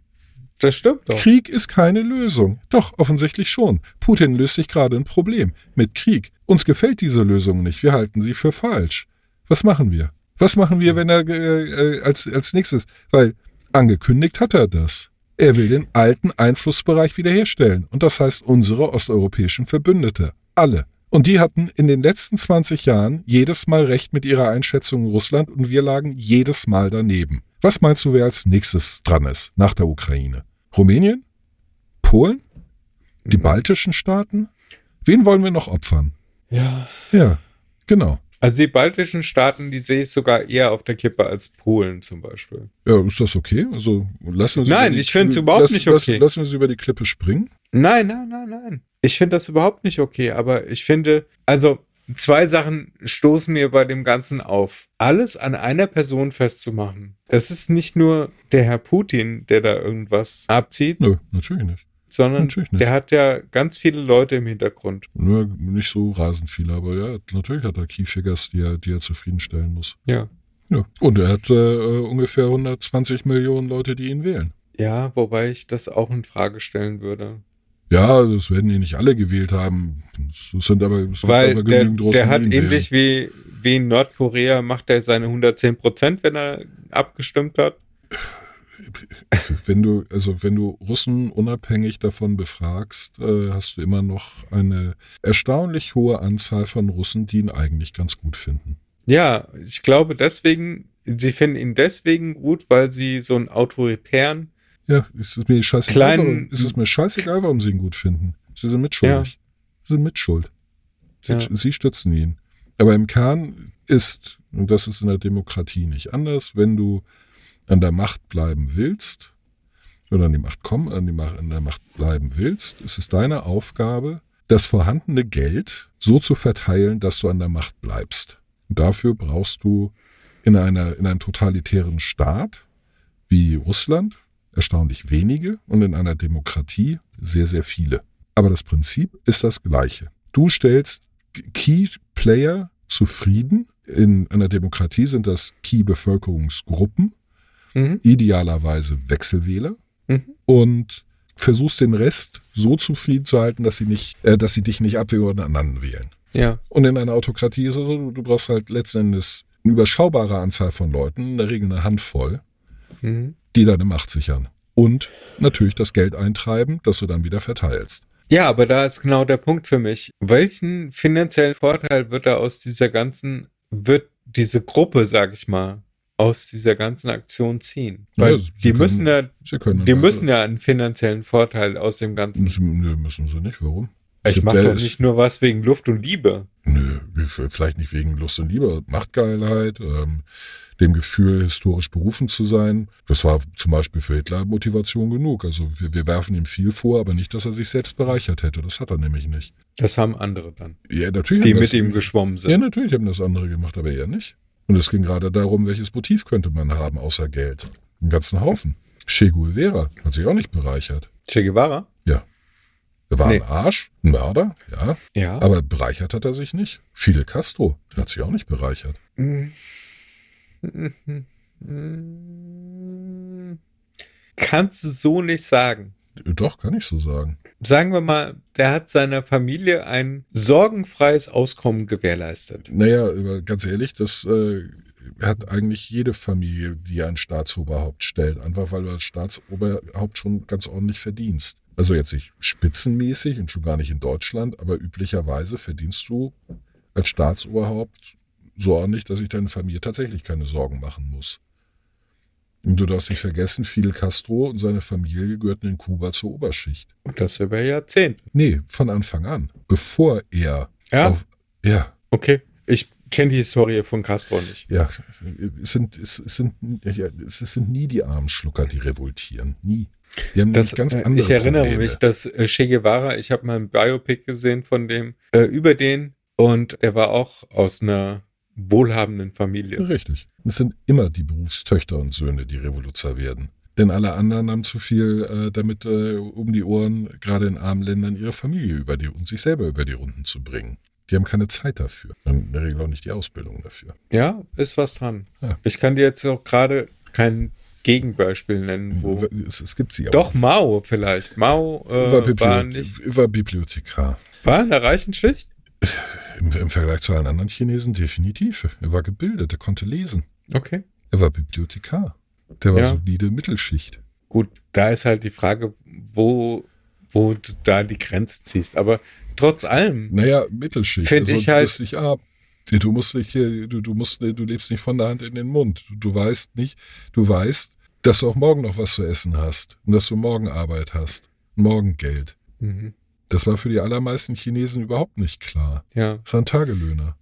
das stimmt doch. Krieg ist keine Lösung. Doch, offensichtlich schon. Putin löst sich gerade ein Problem mit Krieg. Uns gefällt diese Lösung nicht. Wir halten sie für falsch. Was machen wir? Was machen wir, wenn er äh, äh, als, als nächstes? Weil angekündigt hat er das. Er will den alten Einflussbereich wiederherstellen. Und das heißt unsere osteuropäischen Verbündete. Alle. Und die hatten in den letzten 20 Jahren jedes Mal recht mit ihrer Einschätzung in Russland und wir lagen jedes Mal daneben. Was meinst du, wer als nächstes dran ist nach der Ukraine? Rumänien? Polen? Die Mhm. baltischen Staaten? Wen wollen wir noch opfern? Ja. Ja, genau. Also die baltischen Staaten, die sehe ich sogar eher auf der Kippe als Polen zum Beispiel. Ja, ist das okay? Also lassen wir sie Nein, über die- ich find's überhaupt lass- nicht lass- okay. Lassen wir sie über die Klippe springen? Nein, nein, nein, nein. Ich finde das überhaupt nicht okay, aber ich finde, also zwei Sachen stoßen mir bei dem Ganzen auf. Alles an einer Person festzumachen. Das ist nicht nur der Herr Putin, der da irgendwas abzieht, Nö, natürlich nicht. Sondern der hat ja ganz viele Leute im Hintergrund. Nur nicht so rasend viele, aber ja, natürlich hat er Keyfigures, die er, die er zufriedenstellen muss. Ja. Ja. Und er hat äh, äh, ungefähr 120 Millionen Leute, die ihn wählen. Ja, wobei ich das auch in Frage stellen würde. Ja, das werden die nicht alle gewählt haben. Es sind aber, es Weil aber der, genügend Russen, der die hat ähnlich wie, wie in Nordkorea, macht er seine 110 Prozent, wenn er abgestimmt hat. Wenn du, also wenn du Russen unabhängig davon befragst, äh, hast du immer noch eine erstaunlich hohe Anzahl von Russen, die ihn eigentlich ganz gut finden. Ja, ich glaube deswegen, sie finden ihn deswegen gut, weil sie so einen autoritären, Ja, es ist mir scheißegal, Kleinen- warum, es ist mir scheißegal, warum sie ihn gut finden. Sie sind mitschuldig. Sie sind mitschuld. Sie, Ja. sie stützen ihn. Aber im Kern ist, und das ist in der Demokratie nicht anders, wenn du an der Macht bleiben willst, oder an die Macht kommen, an, die Macht, an der Macht bleiben willst, ist es deine Aufgabe, das vorhandene Geld so zu verteilen, dass du an der Macht bleibst. Und dafür brauchst du in, einer, in einem totalitären Staat wie Russland erstaunlich wenige und in einer Demokratie sehr, sehr viele. Aber das Prinzip ist das gleiche. Du stellst Key Player zufrieden. In einer Demokratie sind das Key Bevölkerungsgruppen, mhm, idealerweise Wechselwähler, mhm, und versuchst den Rest so zufrieden zu halten, dass sie nicht, äh, dass sie dich nicht abwählen oder anderen wählen. ja, Und in einer Autokratie ist es so, du, du brauchst halt letzten Endes eine überschaubare Anzahl von Leuten, in der Regel eine Handvoll, mhm. die deine Macht sichern. Und natürlich das Geld eintreiben, das du dann wieder verteilst. Ja, aber da ist genau der Punkt für mich. Welchen finanziellen Vorteil wird da aus dieser ganzen, wird diese Gruppe, sag ich mal, aus dieser ganzen Aktion ziehen? Ja, Weil sie die können- müssen ja, die müssen ja einen finanziellen Vorteil aus dem Ganzen. Müssen, müssen sie nicht. Warum? Ich mache doch nicht nur was wegen Luft und Liebe. Nö, vielleicht nicht wegen Lust und Liebe, Machtgeilheit, ähm, dem Gefühl, historisch berufen zu sein. Das war zum Beispiel für Hitler Motivation genug. Also wir, wir werfen ihm viel vor, aber nicht, dass er sich selbst bereichert hätte. Das hat er nämlich nicht. Das haben andere dann, Ja, natürlich. die mit das, ihm geschwommen sind. Ja, natürlich haben das andere gemacht, aber er nicht. Und es ging gerade darum, welches Motiv könnte man haben, außer Geld. Einen ganzen Haufen. Che Guevara hat sich auch nicht bereichert. Che Guevara? Er war Nee. ein Arsch, ein Mörder, ja. Ja. Aber bereichert hat er sich nicht. Fidel Castro, der hat sich auch nicht bereichert. Kannst du so nicht sagen. Doch, kann ich so sagen. Sagen wir mal, der hat seiner Familie ein sorgenfreies Auskommen gewährleistet. Naja, ganz ehrlich, das äh, hat eigentlich jede Familie, die ein Staatsoberhaupt stellt. Einfach weil du als Staatsoberhaupt schon ganz ordentlich verdienst. Also jetzt nicht spitzenmäßig und schon gar nicht in Deutschland, aber üblicherweise verdienst du als Staatsoberhaupt so ordentlich, dass sich deine Familie tatsächlich keine Sorgen machen muss. Und du darfst nicht vergessen, Fidel Castro und seine Familie gehörten in Kuba zur Oberschicht. Und das über Jahrzehnte. Nee, von Anfang an. Bevor er Ja, auf. Ja, okay. Ich kenne die Historie von Castro nicht. ja. Es sind, es, es, sind, ja, es sind nie die armen Schlucker, die revoltieren. Nie. Die haben Das, ganz äh, andere ich erinnere Probleme. mich, dass äh, Che Guevara, ich habe mal ein Biopic gesehen von dem, äh, über den und der war auch aus einer wohlhabenden Familie. Richtig. Es sind immer die Berufstöchter und Söhne, die Revoluzer werden. Denn alle anderen haben zu viel äh, damit äh, um die Ohren, gerade in armen Ländern, ihre Familie über die und sich selber über die Runden zu bringen. Die haben keine Zeit dafür. Und in der Regel auch nicht die Ausbildung dafür. Ja, ist was dran. Ja. Ich kann dir jetzt auch gerade kein Gegenbeispiel nennen, wo. Es, es gibt sie Doch, Mao vielleicht. Mao war, äh, war, Bibliot nicht, er war Bibliothekar. war in der reichen Schicht? Im, Im Vergleich zu allen anderen Chinesen definitiv. Er war gebildet, er konnte lesen. Okay. Er war Bibliothekar. Der war Ja. solide Mittelschicht. Gut, da ist halt die Frage, wo, wo du da die Grenze ziehst. Aber trotz allem, Naja, Mittelschicht. Find ich du halt- nicht arm. Du musst nicht du, du musst, du lebst nicht von der Hand in den Mund. Du weißt nicht, du weißt, dass du auch morgen noch was zu essen hast und dass du morgen Arbeit hast, morgen Geld. mhm, Das war für die allermeisten Chinesen überhaupt nicht klar. ja, Das waren Tagelöhner,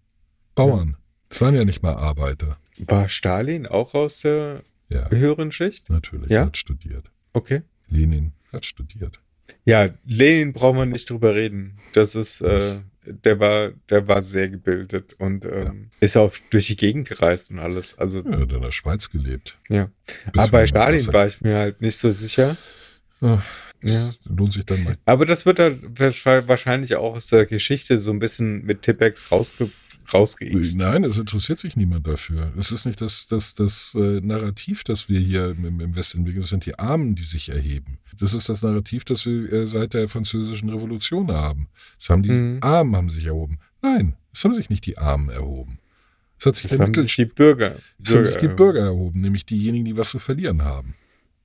Bauern. Das waren ja nicht mal Arbeiter. War Stalin auch aus der Ja, höheren Schicht? natürlich. Ja? Er hat studiert. Okay. Lenin hat studiert. Ja, Lenin brauchen wir nicht drüber reden. Das ist, äh, der war, der war sehr gebildet und ähm, ist auch durch die Gegend gereist und alles. Also, Ja, er hat in der Schweiz gelebt. ja. Bis Aber bei Stalin war ich mir halt nicht so sicher. Ah, Ja. Lohnt sich dann mal. Aber das wird wahrsch- wahrscheinlich auch aus der Geschichte so ein bisschen mit Tippex rausge rausgeixt. Nein, es interessiert sich niemand dafür. Es ist nicht das, das, das äh, Narrativ, das wir hier im, im Westen entwickeln, es sind die Armen, die sich erheben. Das ist das Narrativ, das wir äh, seit der französischen Revolution haben. Es haben die Mhm. Armen haben sich erhoben. Nein, es haben sich nicht die Armen erhoben. Es hat sich der haben sich die Bürger. es haben sich die Bürger erhoben, nämlich diejenigen, die was zu verlieren haben.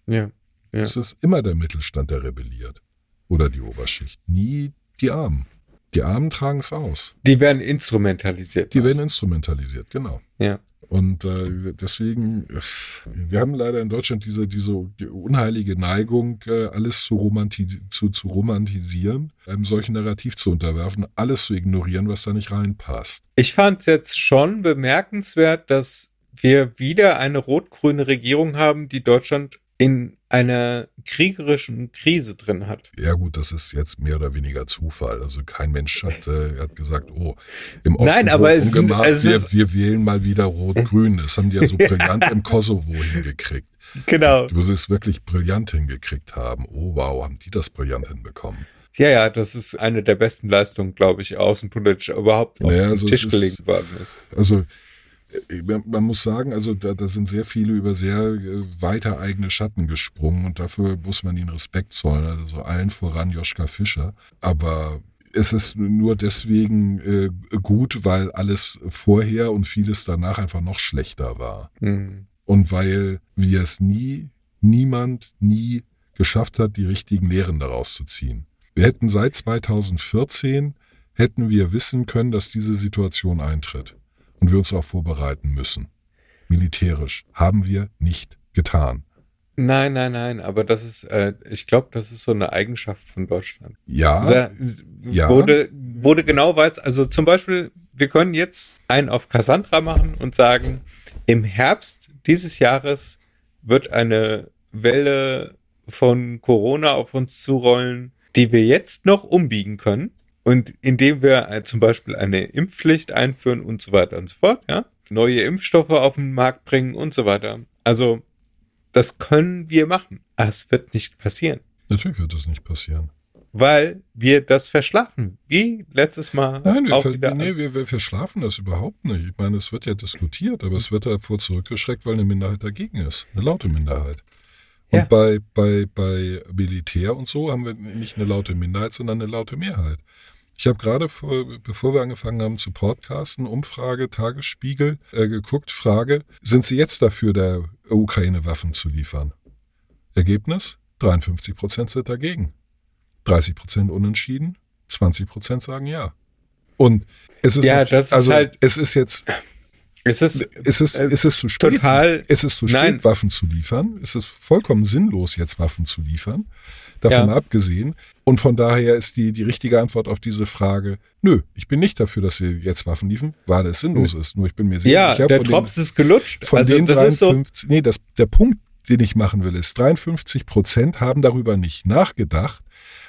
Ja. Ja. Es ist immer der Mittelstand, der rebelliert. Oder die Oberschicht. Nie die Armen. Die Armen tragen es aus. Die werden instrumentalisiert. Die werden meistens. instrumentalisiert, genau. Ja. Und äh, deswegen, wir haben leider in Deutschland diese, diese die unheilige Neigung, äh, alles zu, romanti zu, zu romantisieren, einem solchen Narrativ zu unterwerfen, alles zu ignorieren, was da nicht reinpasst. Ich fand es jetzt schon bemerkenswert, dass wir wieder eine rot-grüne Regierung haben, die Deutschland in einer kriegerischen Krise drin hat. Ja gut, das ist jetzt mehr oder weniger Zufall. Also kein Mensch hat, äh, hat gesagt, oh, im Osten Nein, aber es Ungemach, es wir, wir wählen mal wieder Rot-Grün. Das haben die ja so brillant im Kosovo hingekriegt. Genau. Wo sie es wirklich brillant hingekriegt haben. Oh wow, haben die das brillant hinbekommen. Ja, ja, das ist eine der besten Leistungen, glaube ich, außenpolitisch überhaupt auf Ja, den also Tisch gelegt worden ist. Also man man muss sagen, also da, da sind sehr viele über sehr äh, weite eigene Schatten gesprungen und dafür muss man ihnen Respekt zollen. Also allen voran Joschka Fischer. Aber es ist nur deswegen äh, gut, weil alles vorher und vieles danach einfach noch schlechter war. Mhm. Und weil wir es nie, niemand, nie geschafft hat, die richtigen Lehren daraus zu ziehen. Wir hätten seit 2014, hätten wir wissen können, dass diese Situation eintritt. Und wir uns auch vorbereiten müssen. Militärisch haben wir nicht getan. Nein, nein, nein, aber das ist, äh, ich glaube, das ist so eine Eigenschaft von Deutschland. Ja, Sa- ja. Wurde du genau weißt, also zum Beispiel, wir können jetzt einen auf Cassandra machen und sagen, im Herbst dieses Jahres wird eine Welle von Corona auf uns zurollen, die wir jetzt noch umbiegen können. Und indem wir äh, zum Beispiel eine Impfpflicht einführen und so weiter und so fort, ja, neue Impfstoffe auf den Markt bringen und so weiter. Also, das können wir machen. Aber es wird nicht passieren. Natürlich wird das nicht passieren. Weil wir das verschlafen. Wie letztes Mal. Nein, wir, auch ver wieder. nee, wir, wir verschlafen das überhaupt nicht. Ich meine, es wird ja diskutiert, aber es wird davor zurückgeschreckt, weil eine Minderheit dagegen ist. Eine laute Minderheit. Und Ja. bei, bei, bei Militär und so haben wir nicht eine laute Minderheit, sondern eine laute Mehrheit. Ich habe gerade, vor, bevor wir angefangen haben zu podcasten, Umfrage, Tagesspiegel, äh, geguckt, Frage, sind Sie jetzt dafür, der Ukraine Waffen zu liefern? Ergebnis, 53 Prozent sind dagegen. 30 Prozent unentschieden, 20 Prozent sagen ja. Und es ist, Ja, das ist also halt- es ist jetzt, es ist es ist, es ist zu spät, total- es ist zu spät, Nein. Waffen zu liefern. Es ist vollkommen sinnlos, jetzt Waffen zu liefern. Davon Ja. abgesehen. Und von daher ist die, die richtige Antwort auf diese Frage, nö, ich bin nicht dafür, dass wir jetzt Waffen liefern, weil es sinnlos ist. Nur ich bin mir sehr ja, sicher, der den- Drops ist gelutscht. von also den das ist so. 53, nee, das, der Punkt, den ich machen will, ist, 53 Prozent haben darüber nicht nachgedacht,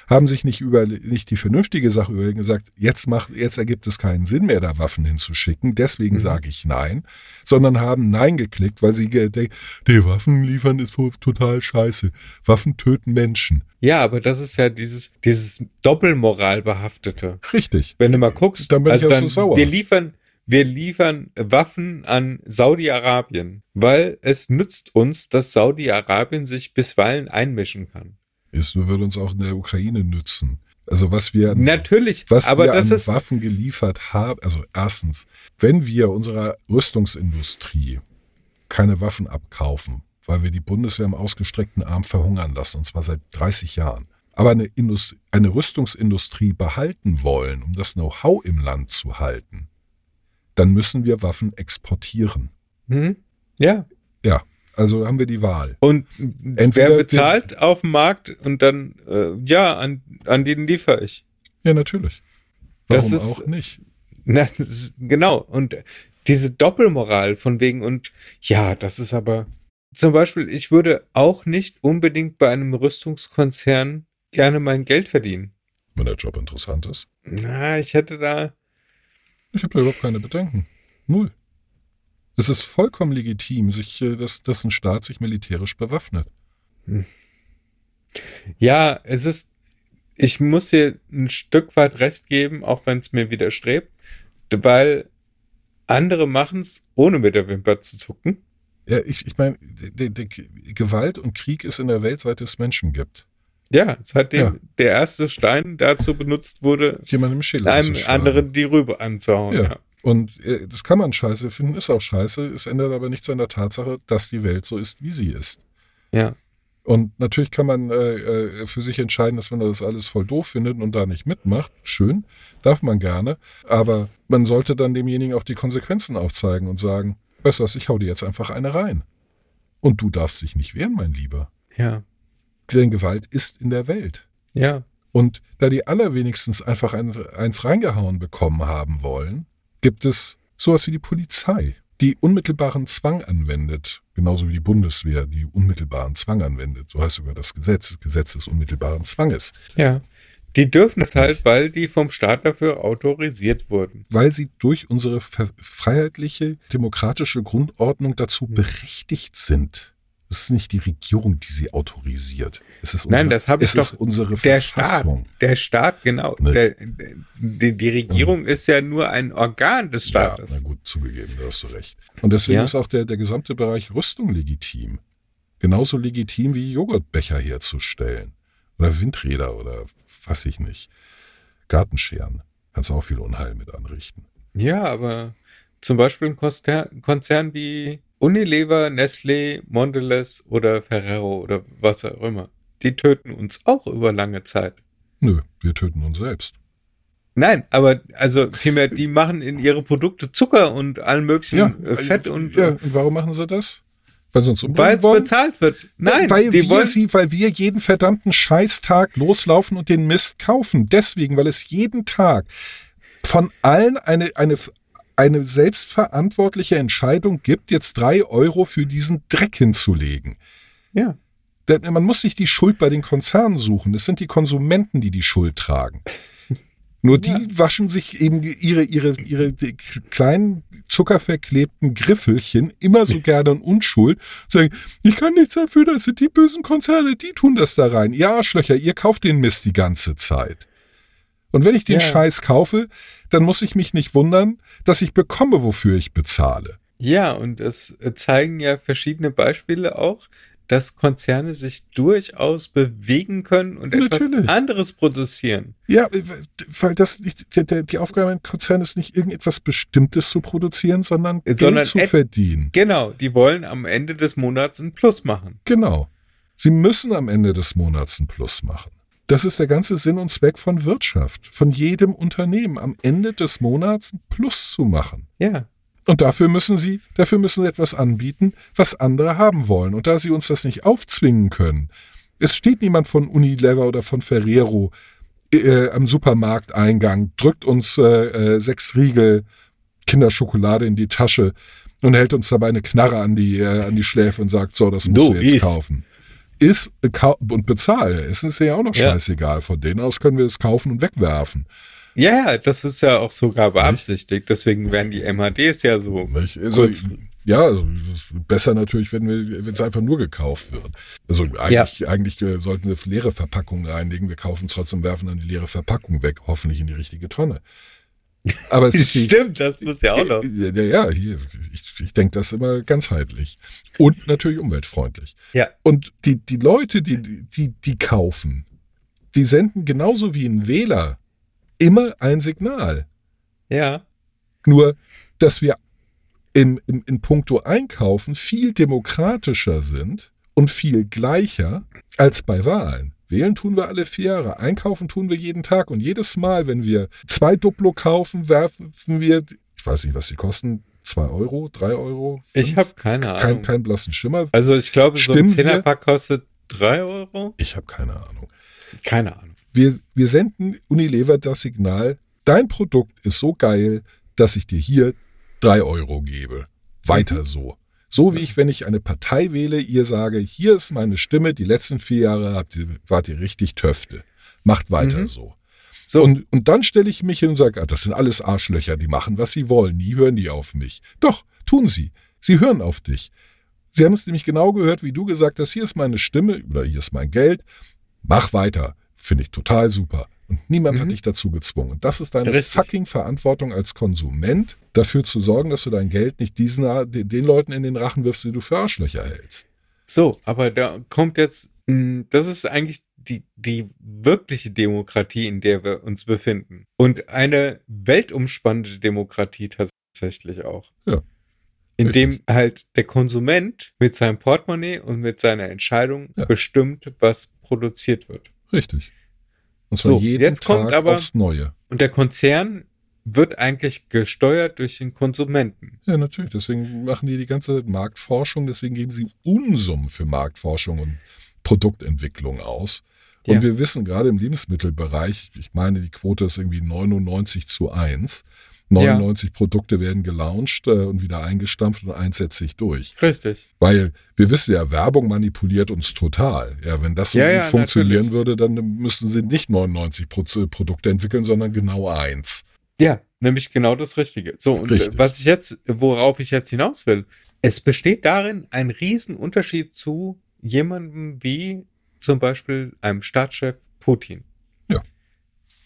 haben sich nicht über, nicht die vernünftige Sache überlegt und gesagt, jetzt macht, jetzt ergibt es keinen Sinn mehr, da Waffen hinzuschicken, deswegen Mhm. sage ich nein, sondern haben nein geklickt, weil sie denken, die Waffen liefern ist total scheiße. Waffen töten Menschen. Ja, aber das ist ja dieses, dieses Doppelmoral behaftete. Richtig. Wenn du mal guckst, Dann bin ich also auch so sauer. wir liefern, wir liefern Waffen an Saudi-Arabien, weil es nützt uns, dass Saudi-Arabien sich bisweilen einmischen kann. Es würde uns auch in der Ukraine nützen. Also was wir an Natürlich, Was aber wir das an ist, Waffen geliefert haben, also erstens, wenn wir unserer Rüstungsindustrie keine Waffen abkaufen, weil wir die Bundeswehr im ausgestreckten Arm verhungern lassen, und zwar seit 30 Jahren, aber eine, Indust eine Rüstungsindustrie behalten wollen, um das Know-how im Land zu halten, dann müssen wir Waffen exportieren. hm? ja. Ja, also haben wir die Wahl. Und Entweder wer wir- bezahlt auf dem Markt und dann, äh, ja, an, an den liefere ich. Ja, natürlich. Das Warum ist- auch nicht? Na, das ist- genau. Und diese Doppelmoral von wegen und ja, das ist aber zum Beispiel, ich würde auch nicht unbedingt bei einem Rüstungskonzern gerne mein Geld verdienen. Wenn der Job interessant ist. Na, ich hätte da, Ich habe da überhaupt keine Bedenken. Null. Es ist vollkommen legitim, sich, äh, dass, dass ein Staat sich militärisch bewaffnet. ja, es ist, ich muss dir ein Stück weit recht geben, auch wenn es mir widerstrebt, weil andere machen es, ohne mit der Wimper zu zucken. Ja, ich, ich meine, Gewalt und Krieg ist in der Welt, seit es Menschen gibt. Ja, seitdem Ja. der erste Stein dazu benutzt wurde, Jemandem einem anderen die Rübe anzuhauen. Ja. ja. Und äh, das kann man scheiße finden, ist auch scheiße. Es ändert aber nichts an der Tatsache, dass die Welt so ist, wie sie ist. Ja. Und natürlich kann man äh, äh, für sich entscheiden, dass man das alles voll doof findet und da nicht mitmacht. Schön, darf man gerne. Aber man sollte dann demjenigen auch die Konsequenzen aufzeigen und sagen, weißt du was, ich hau dir jetzt einfach eine rein. Und du darfst dich nicht wehren, mein Lieber. Ja. Denn Gewalt ist in der Welt. Ja. Und da die allerwenigstens einfach ein, eins reingehauen bekommen haben wollen, gibt es sowas wie die Polizei, die unmittelbaren Zwang anwendet, genauso wie die Bundeswehr, die unmittelbaren Zwang anwendet. So heißt sogar das Gesetz, das Gesetz des unmittelbaren Zwanges, Ja. Die dürfen es halt, weil die vom Staat dafür autorisiert wurden. weil sie durch unsere freiheitliche, demokratische Grundordnung dazu berechtigt sind. Es ist nicht die Regierung, die sie autorisiert. Es ist unsere, Nein, das habe ich es doch. ist unsere Der Staat, der Staat, genau. Der, die, die Regierung ist ja nur ein Organ des Ja, Staates. na gut, zugegeben, da hast du recht. Und deswegen Ja. ist auch der, der gesamte Bereich Rüstung legitim. Genauso legitim wie Joghurtbecher herzustellen. Oder Windräder oder was ich nicht. Gartenscheren. Kannst auch viel Unheil mit anrichten. Ja, aber zum Beispiel ein Konzern wie Unilever, Nestlé, Mondelez oder Ferrero oder was auch immer, die töten uns auch über lange Zeit. Nö, wir töten uns selbst. Nein, aber also vielmehr, die machen in ihre Produkte Zucker und allen möglichen äh, Fett und Ja, und warum machen sie das? Weil sie uns umbringen Weil es bezahlt wird. Nein, weil die wir sie, weil wir jeden verdammten Scheißtag loslaufen und den Mist kaufen. Deswegen, weil es jeden Tag von allen eine, eine, eine selbstverantwortliche Entscheidung gibt, jetzt drei Euro für diesen Dreck hinzulegen. Ja. Man muss sich die Schuld bei den Konzernen suchen. Es sind die Konsumenten, die die Schuld tragen. Nur die Ja. waschen sich eben ihre, ihre, ihre kleinen zuckerverklebten Griffelchen immer so gerne in Unschuld. Sagen, ich kann nichts dafür, das sind die bösen Konzerne, die tun das da rein. Ihr Arschlöcher, ihr kauft den Mist die ganze Zeit. Und wenn ich den Ja. Scheiß kaufe, dann muss ich mich nicht wundern, dass ich bekomme, wofür ich bezahle. Ja, und es äh, zeigen ja verschiedene Beispiele auch, dass Konzerne sich durchaus bewegen können und etwas Natürlich. anderes produzieren. Ja, weil das nicht, der, die Aufgabe im Konzern ist nicht irgendetwas Bestimmtes zu produzieren, sondern Geld Sondern zu et- verdienen. Genau, die wollen am Ende des Monats ein Plus machen. Genau. Sie müssen am Ende des Monats ein Plus machen. Das ist der ganze Sinn und Zweck von Wirtschaft, von jedem Unternehmen, am Ende des Monats ein Plus zu machen. Ja, Und dafür müssen sie, dafür müssen sie etwas anbieten, was andere haben wollen. Und da sie uns das nicht aufzwingen können, es steht niemand von Unilever oder von Ferrero äh, am Supermarkteingang, drückt uns äh, äh, sechs Riegel Kinderschokolade in die Tasche und hält uns dabei eine Knarre an die, äh, an die Schläfe und sagt, so, das musst Du, du jetzt iss. kaufen. Kau und bezahle. Es ist ja auch noch Ja. scheißegal. Von denen aus können wir es kaufen und wegwerfen. ja, ja, das ist ja auch sogar beabsichtigt. Deswegen werden die MHDs ja so. Nicht? Also, ja, also, es ist besser natürlich, wenn es einfach nur gekauft wird. Also eigentlich, eigentlich äh, sollten wir leere Verpackungen reinlegen. Wir kaufen es trotzdem, werfen dann die leere Verpackung weg, hoffentlich in die richtige Tonne. Aber es Stimmt, das muss ja auch noch. ja, ja, hier, ich, ich denke das immer ganzheitlich. Und natürlich umweltfreundlich. Ja, Und die, die Leute, die, die, die kaufen, die senden genauso wie ein Wähler immer ein Signal. ja, Nur, dass wir im, im, in puncto Einkaufen viel demokratischer sind und viel gleicher als bei Wahlen. Wählen tun wir alle vier Jahre, einkaufen tun wir jeden Tag und jedes Mal, wenn wir zwei Duplo kaufen, werfen wir, ich weiß nicht, was die kosten, zwei Euro, drei Euro? ich fünf? habe keine Ahnung. keinen keinen blassen Schimmer. also ich glaube, so ein Stimmen wir? Zehnerpack kostet drei Euro. Ich habe keine Ahnung. Keine Ahnung. Wir, wir senden Unilever das Signal, dein Produkt ist so geil, dass ich dir hier drei Euro gebe. Weiter so. So wie ich, wenn ich eine Partei wähle, ihr sage, hier ist meine Stimme, die letzten vier Jahre habt ihr, wart ihr richtig Töfte. Macht weiter Mhm. so. So, Und, und dann stelle ich mich hin und sage, ah, das sind alles Arschlöcher, die machen, was sie wollen. Nie hören die auf mich. Doch, tun sie. Sie hören auf dich. Sie haben es nämlich genau gehört, wie du gesagt hast, hier ist meine Stimme oder hier ist mein Geld. Mach weiter. Finde ich total super. Und niemand Mhm. hat dich dazu gezwungen. Und das ist deine Richtig. fucking Verantwortung als Konsument, dafür zu sorgen, dass du dein Geld nicht diesen, den Leuten in den Rachen wirfst, die du für Arschlöcher hältst. so, aber da kommt jetzt, mh, das ist eigentlich die, die wirkliche Demokratie, in der wir uns befinden. Und eine weltumspannende Demokratie tatsächlich auch. Ja. In dem halt der Konsument mit seinem Portemonnaie und mit seiner Entscheidung Ja. bestimmt, was produziert wird. Richtig. Und zwar So, jeden jetzt Tag kommt aber- aufs Neue. Und der Konzern wird eigentlich gesteuert durch den Konsumenten. Ja, natürlich. Deswegen machen die die ganze Marktforschung, deswegen geben sie Unsummen für Marktforschung und Produktentwicklung aus. Und Ja. wir wissen gerade im Lebensmittelbereich, ich meine, die Quote ist irgendwie 99 zu 1. 99 Produkte werden gelauncht äh, und wieder eingestampft und eins setzt sich durch. Richtig. Weil wir wissen ja, Werbung manipuliert uns total. Ja, wenn das so Ja, gut ja, funktionieren natürlich. würde, dann müssten sie nicht 99 Pro Produkte entwickeln, sondern genau eins. Ja, nämlich genau das Richtige. So, und Richtig. äh, was ich jetzt, worauf ich jetzt hinaus will, es besteht darin ein Riesenunterschied zu jemandem wie zum Beispiel einem Staatschef Putin.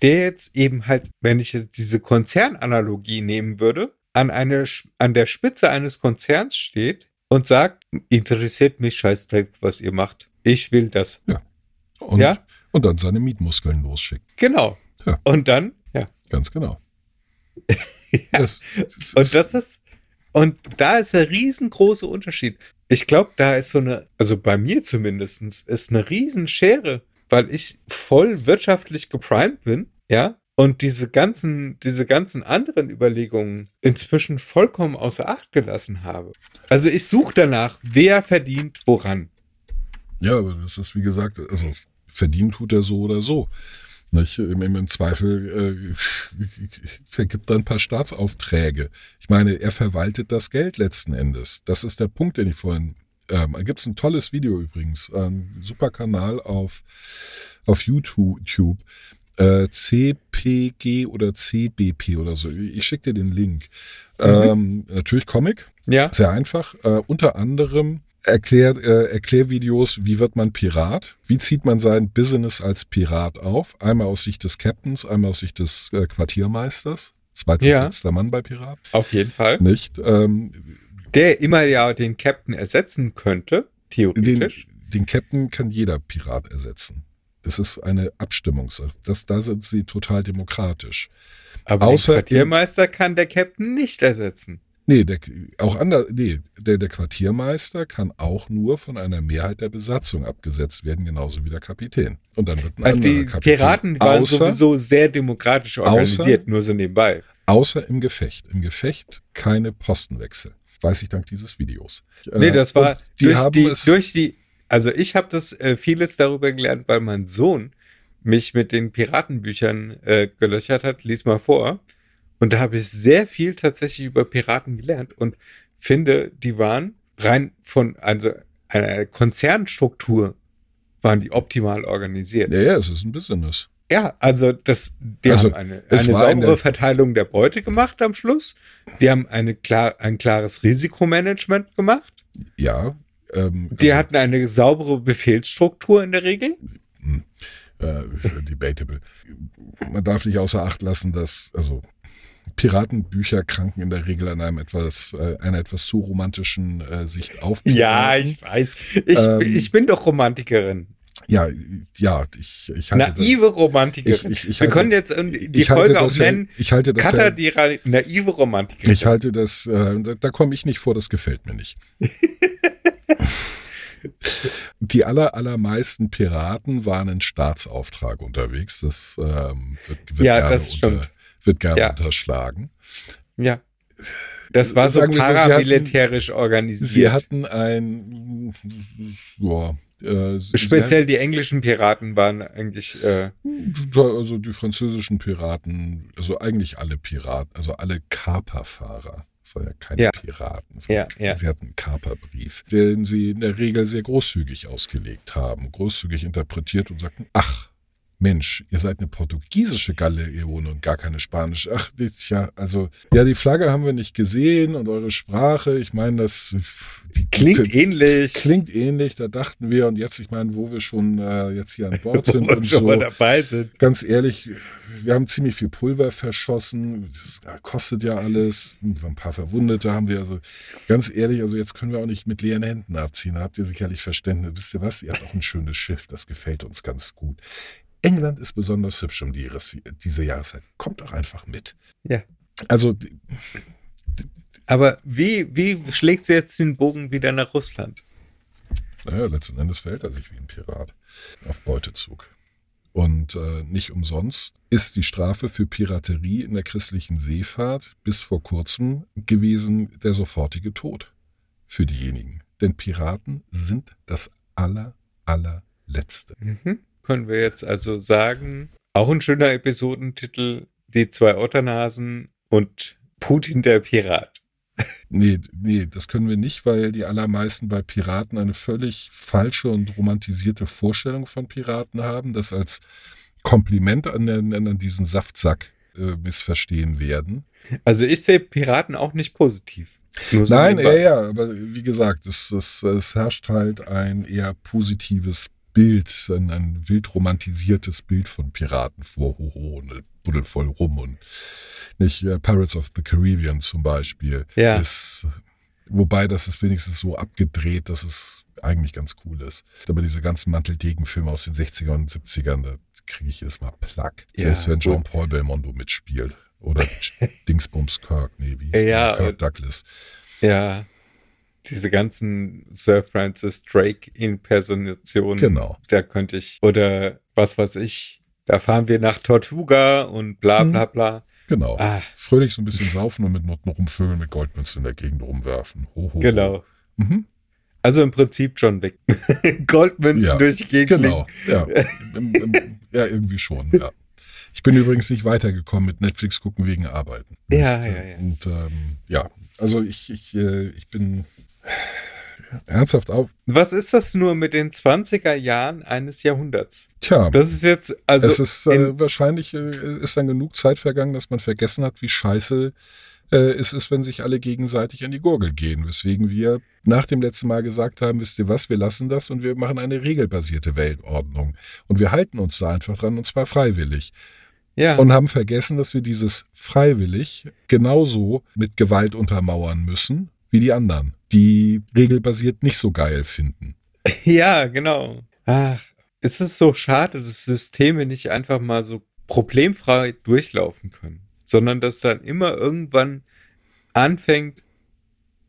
Ja. Der jetzt eben halt, wenn ich jetzt diese Konzernanalogie nehmen würde, an, eine, an der Spitze eines Konzerns steht und sagt, interessiert mich scheißdreck, was ihr macht. Ich will das. Und, Ja. und dann seine Mietmuskeln losschickt. Genau. Ja. Und dann, ja. Ganz genau. Das, Und das ist, und da ist der riesengroße Unterschied. Ich glaube, da ist so eine, also bei mir zumindestens ist eine Riesenschere, weil ich voll wirtschaftlich geprimed bin, ja, und diese ganzen, diese ganzen anderen Überlegungen inzwischen vollkommen außer Acht gelassen habe. Also ich suche danach, wer verdient woran. Ja, aber das ist wie gesagt, also verdient tut er so oder so. Nicht? Im, Im Zweifel äh, vergibt er ein paar Staatsaufträge. Ich meine, er verwaltet das Geld letzten Endes. Das ist der Punkt, den ich vorhin. Ähm, da gibt es ein tolles Video übrigens, ein super Kanal auf, auf YouTube. Äh, CPG oder CBP oder so. Ich schicke dir den Link. Mhm. Ähm, natürlich Comic. Ja. Sehr einfach. Äh, unter anderem Erklär, äh, Erklärvideos, wie wird man Pirat? Wie zieht man sein Business als Pirat auf? Einmal aus Sicht des Captains, einmal aus Sicht des äh, Quartiermeisters. Zweitwichtigster ja. Mann bei Pirat. Auf jeden Fall. Nicht? Ähm, Der immer ja den Captain ersetzen könnte, theoretisch. Den, den Captain kann jeder Pirat ersetzen. Das ist eine Abstimmung. Das, da sind sie total demokratisch. Aber Außer den Quartiermeister kann der Captain nicht ersetzen. Nee, der, auch anders, nee, der, der Quartiermeister kann auch nur von einer Mehrheit der Besatzung abgesetzt werden, genauso wie der Kapitän. Und dann wird ein also die Kapitän. Piraten waren außer, sowieso sehr demokratisch organisiert, außer, nur so nebenbei. Außer im Gefecht. Im Gefecht keine Postenwechsel. Weiß ich dank dieses Videos. Nee, das war die durch, die, durch die, also ich habe das äh, vieles darüber gelernt, weil mein Sohn mich mit den Piratenbüchern äh, gelöchert hat. Lies mal vor. Und da habe ich sehr viel tatsächlich über Piraten gelernt und finde, die waren rein von, also einer Konzernstruktur waren die optimal organisiert. Ja, ja, es ist ein Business. Ja, also das, die also, haben eine, eine saubere eine Verteilung der Beute gemacht am Schluss. Die haben eine klar, ein klares Risikomanagement gemacht. Ja. Ähm, die also, hatten eine saubere Befehlsstruktur in der Regel. Hm, äh, debatable. Man darf nicht außer Acht lassen, dass, also Piratenbücher kranken in der Regel an einem etwas, äh, einer etwas zu romantischen äh, Sicht auf. Ja, ich weiß. Ich, ähm, ich bin doch Romantikerin. Ja, ja, ich, ich halte Naive das, Romantikerin. Ich, ich, ich Wir können jetzt die Folge auch nennen. Ja, ich halte das Katha, die naive Romantikerin. Ich halte das, äh, da, da komme ich nicht vor, das gefällt mir nicht. die aller, allermeisten Piraten waren in Staatsauftrag unterwegs. Das ähm, wird, wird ja, gerne das stimmt. Unter, wird gerne ja. unterschlagen. Ja. Das war so paramilitärisch so, organisiert. Sie hatten ein, boah, äh, Speziell die englischen Piraten waren eigentlich. Äh, also die französischen Piraten, also eigentlich alle Piraten, also alle Kaperfahrer. Das waren ja keine ja. Piraten. Ja, ja. Sie hatten einen Kaperbrief, den sie in der Regel sehr großzügig ausgelegt haben, großzügig interpretiert und sagten, ach, Mensch, ihr seid eine portugiesische Galeone und gar keine spanische. Ach, ja, also, ja, die Flagge haben wir nicht gesehen und eure Sprache, ich meine, das die, klingt die, ähnlich. Klingt ähnlich, da dachten wir und jetzt, ich meine, wo wir schon äh, jetzt hier an Bord sind und schon so. Mal dabei sind. Ganz ehrlich, wir haben ziemlich viel Pulver verschossen, das kostet ja alles, ein paar Verwundete haben wir, also ganz ehrlich, also jetzt können wir auch nicht mit leeren Händen abziehen, da habt ihr sicherlich Verständnis. Wisst ihr was, ihr habt auch ein schönes Schiff, das gefällt uns ganz gut. England ist besonders hübsch um die, diese Jahreszeit. Kommt doch einfach mit. Ja. Also. Aber wie, wie schlägt sie jetzt den Bogen wieder nach Russland? Naja, letzten Endes verhält er sich wie ein Pirat auf Beutezug. Und äh, nicht umsonst ist die Strafe für Piraterie in der christlichen Seefahrt bis vor kurzem gewesen der sofortige Tod für diejenigen. Denn Piraten sind das aller, allerletzte. Mhm können wir jetzt also sagen, auch ein schöner Episodentitel, die zwei Otternasen und Putin der Pirat. Nee, nee, das können wir nicht, weil die allermeisten bei Piraten eine völlig falsche und romantisierte Vorstellung von Piraten haben, das als Kompliment an, den, an diesen Saftsack äh, missverstehen werden. Also ich sehe Piraten auch nicht positiv. So Nein, ja, ja, aber wie gesagt, es, es, es herrscht halt ein eher positives Bild, ein, ein wild romantisiertes Bild von Piraten vor, hoho, und buddelt voll rum und nicht äh, Pirates of the Caribbean zum Beispiel ja. ist, wobei das ist wenigstens so abgedreht, dass es eigentlich ganz cool ist. Aber diese ganzen Manteldegen-Filme aus den 60ern und 70ern, da kriege ich jedes Mal Plack. Ja, Selbst wenn Jean-Paul Belmondo mitspielt. Oder Dingsbums Kirk, nee, wie hieß ja, der? Kirk Douglas. Ja, diese ganzen Sir Francis Drake Impersonationen. Genau. Da könnte ich, oder was weiß ich, Da fahren wir nach Tortuga und bla bla bla. Genau. Ah, Fröhlich so ein bisschen saufen und mit Noten rumvögeln, mit Goldmünzen in der Gegend rumwerfen. Ho, ho, ho. genau. Mhm. Also im Prinzip John Wick. Goldmünzen Ja, durch die Gegend. Genau. Ja. Im, im, ja, irgendwie schon, ja. Ich bin übrigens nicht weitergekommen mit Netflix gucken wegen Arbeiten. Ja, Und, ja, äh, ja. Und ähm, ja, also ich, ich, äh, ich bin ernsthaft auf. Was ist das nur mit den 20er Jahren eines Jahrhunderts? Tja, Das ist jetzt, also es ist äh, in- wahrscheinlich äh, ist dann genug Zeit vergangen, dass man vergessen hat, wie scheiße äh, es ist, wenn sich alle gegenseitig an die Gurgel gehen. Weswegen wir nach dem letzten Mal gesagt haben, wisst ihr was, wir lassen das und wir machen eine regelbasierte Weltordnung. Und wir halten uns da einfach dran und zwar freiwillig. ja. Und haben vergessen, dass wir dieses freiwillig genauso mit Gewalt untermauern müssen wie die anderen, die regelbasiert nicht so geil finden. Ja, genau. Ach, es ist so schade, dass Systeme nicht einfach mal so problemfrei durchlaufen können, sondern dass dann immer irgendwann anfängt,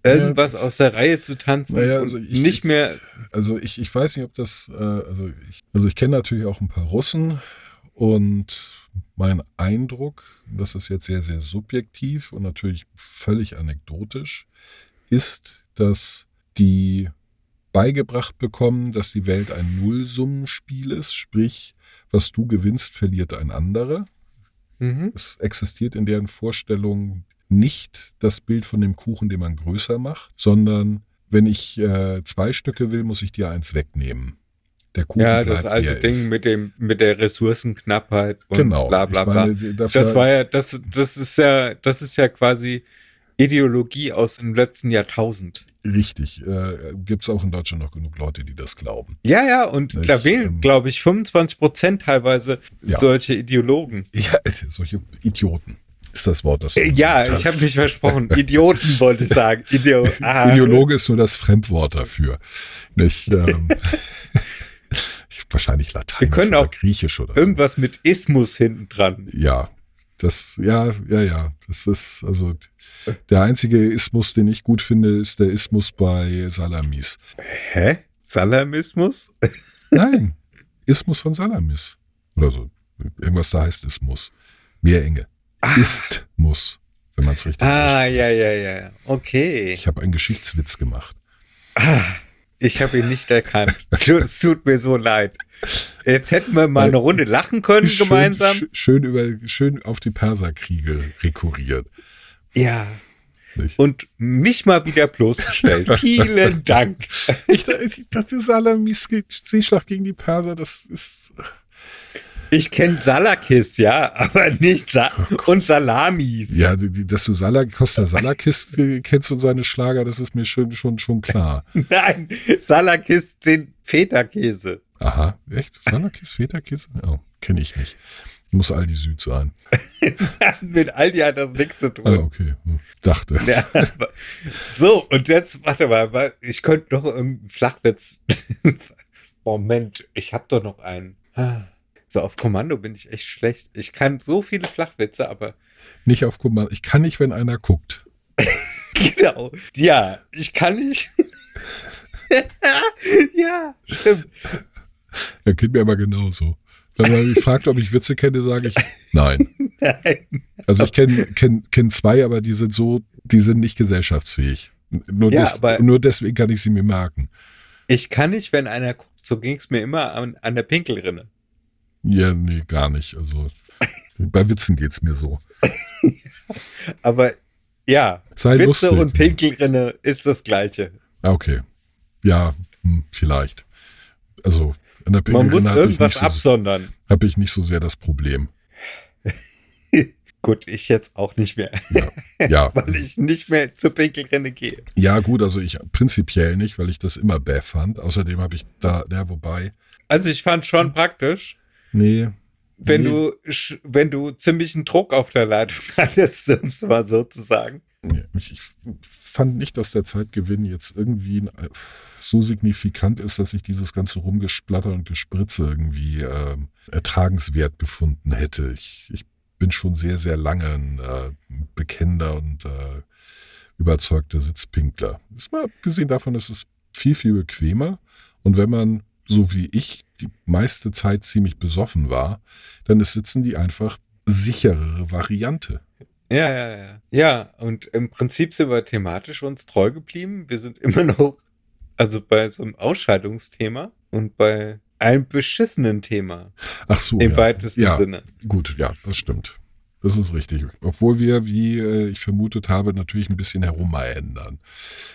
irgendwas aus der Reihe zu tanzen Naja, also ich- nicht mehr. Also ich, ich weiß nicht, ob das, äh, also ich, also ich kenne natürlich auch ein paar Russen und mein Eindruck, das ist jetzt sehr, sehr subjektiv und natürlich völlig anekdotisch, ist, dass die beigebracht bekommen, dass die Welt ein Nullsummenspiel ist, sprich, was du gewinnst, verliert ein anderer. Mhm. Es existiert in deren Vorstellung nicht das Bild von dem Kuchen, den man größer macht, sondern wenn ich äh, zwei Stücke will, muss ich dir eins wegnehmen. Der Kuchen Ja, das alte Ding ist. mit dem, mit der Ressourcenknappheit und genau. bla bla bla. meine, Das war ja, das, das ist ja, das ist ja quasi Ideologie aus dem letzten Jahrtausend. richtig. Äh, Gibt es auch in Deutschland noch genug Leute, die das glauben. Ja, ja, und Ich, da wählen, ähm, glaube ich, 25 Prozent teilweise Ja. solche Ideologen. Ja, solche Idioten ist das Wort, das du Äh, Ja, gesagt ich habe mich versprochen. Idioten wollte ich sagen. Ideo ah, Ideologe ist nur das Fremdwort dafür. Nicht, ähm, wahrscheinlich Latein Wir können oder auch Griechisch oder so. Irgendwas mit Ismus hinten dran. Ja, das, ja, ja, ja. Das ist, also, der einzige Ismus, den ich gut finde, ist der Ismus bei Salamis. Hä? Salamismus? Nein, Ismus von Salamis. Oder so. Irgendwas da heißt Ismus. Meerenge. Istmus, wenn man es richtig Ah, ja, ja, ja. Okay. Ich habe einen Geschichtswitz gemacht. Ich habe ihn nicht erkannt. Es tut mir so leid. Jetzt hätten wir mal eine Runde lachen können Schön, gemeinsam. sch- Schön, über, schön auf die Perserkriege rekurriert. Ja. Nicht? Und mich mal wieder bloßgestellt. Vielen Dank. Ich, ich dachte, Salamis Seeschlacht gegen die Perser, das ist. Ich kenne Salakis, ja, aber nicht Sa und Salamis. Ja, dass du Salak, Costa Salakis äh, kennst und seine Schlager, das ist mir schon, schon, schon klar. Nein, Salakis den Feta-Käse. Aha, echt? Salakis, Feta-Käse? Ja, kenne ich nicht. Muss Aldi Süd sein. Mit Aldi hat das nichts zu Ah, tun. okay. Hm, Dachte. Ja, so, und jetzt, warte mal, ich könnte noch irgendeinen Flachwitz. Moment, ich habe doch noch einen. So, auf Kommando bin ich echt schlecht. Ich kann so viele Flachwitze, aber Nicht auf Kommando. Ich kann nicht, wenn einer guckt. genau. Ja, ich kann nicht. ja, stimmt. Ja, geht mir aber genauso. Wenn man mich fragt, ob ich Witze kenne, sage ich nein. Nein. Also ich kenne kenn, kenn zwei, aber die sind so, die sind nicht gesellschaftsfähig. Nur, Ja, des, aber- nur deswegen kann ich sie mir merken. Ich kann nicht, wenn einer guckt. So ging es mir immer an, an der Pinkelrinne. Ja, nee, gar nicht. Also bei Witzen geht's mir so. Aber ja, Sei Witze lustig. und Pinkelrinne ist das Gleiche. Ah, okay. Ja, hm, vielleicht. Also an der Man muss Pinkelrinne habe ich, irgendwas so- absondern. hab ich nicht so sehr das Problem. Gut, ich jetzt auch nicht mehr, Ja, ja, weil ich nicht mehr zur Pinkelrinne gehe. ja gut, also ich prinzipiell nicht, weil ich das immer bäh fand. Außerdem habe ich da, ja, wobei, Also ich fand schon praktisch, nee. wenn nee, du wenn du ziemlichen Druck auf der Leitung hattest, um es mal so zu sagen. ich, fand nicht, dass der Zeitgewinn jetzt irgendwie äh, so signifikant ist, dass ich dieses ganze Rumgesplatter und Gespritze irgendwie ähm, ertragenswert gefunden hätte. Ich, ich bin schon sehr, sehr lange ein äh, bekennender und äh, überzeugter Sitzpinkler. Ist mal abgesehen davon, ist es viel, viel bequemer. Und wenn man, so wie ich, die meiste Zeit ziemlich besoffen war, dann ist Sitzen die einfach sicherere Variante. Ja, ja, ja. Ja, und im Prinzip sind wir thematisch uns treu geblieben. Wir sind immer noch, also bei so einem Ausscheidungsthema und bei einem beschissenen Thema Ach so. im ja. weitesten ja, Sinne. Gut, ja, das stimmt. Das ist richtig. Obwohl wir, wie äh, ich vermutet habe, natürlich ein bisschen herumändern.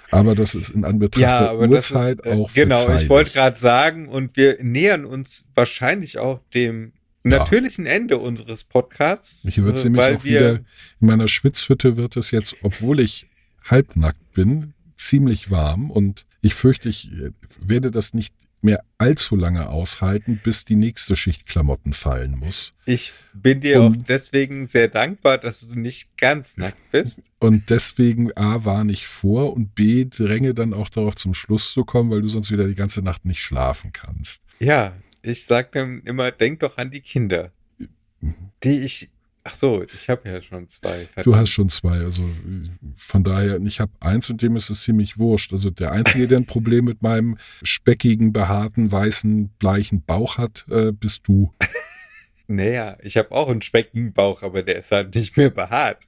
Aber das ist in Anbetracht Ja, der aber Uhrzeit ist, äh, auch genau, ich verzeihlich. wollte gerade sagen, und wir nähern uns wahrscheinlich auch dem natürlichen Ende unseres Podcasts. Hier wird es äh, nämlich auch wieder, in meiner Schwitzhütte wird es jetzt, obwohl ich halbnackt bin, ziemlich warm und ich fürchte, ich äh, werde das nicht mehr allzu lange aushalten, bis die nächste Schicht Klamotten fallen muss. Ich bin dir Und- auch deswegen sehr dankbar, dass du nicht ganz nackt bist. Und deswegen A, warne ich vor und B, dränge dann auch darauf zum Schluss zu kommen, weil du sonst wieder die ganze Nacht nicht schlafen kannst. Ja, ich sag dann immer, denk doch an die Kinder, die ich. Ach so, ich habe ja schon zwei. Du verdammt. hast schon zwei, also von daher, ich habe eins und dem ist es ziemlich wurscht. Also der Einzige, der ein Problem mit meinem speckigen, behaarten, weißen, bleichen Bauch hat, äh, bist du. Naja, ich habe auch einen speckigen Bauch, aber der ist halt nicht mehr behaart.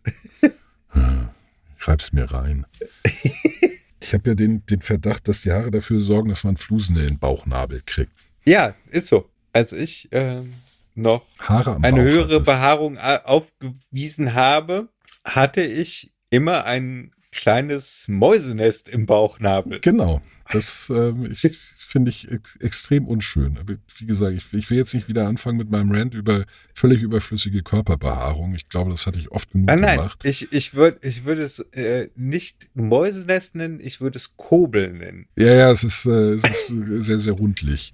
Schreib's mir rein. Ich habe ja den, den Verdacht, dass die Haare dafür sorgen, dass man Flusen in den Bauchnabel kriegt. Ja, ist so. Als ich ähm, noch eine höhere hattest. Behaarung a- aufgewiesen habe, hatte ich immer ein kleines Mäusenest im Bauchnabel. Genau. Das ich, finde ich ex extrem unschön. Aber wie gesagt, ich, ich will jetzt nicht wieder anfangen mit meinem Rant über völlig überflüssige Körperbehaarung. Ich glaube, das hatte ich oft genug Ah, nein, gemacht. ich, ich würde ich würd es äh, nicht Mäusenest nennen, ich würde es Kobel nennen. Ja, ja, es ist, äh, es ist sehr, sehr rundlich.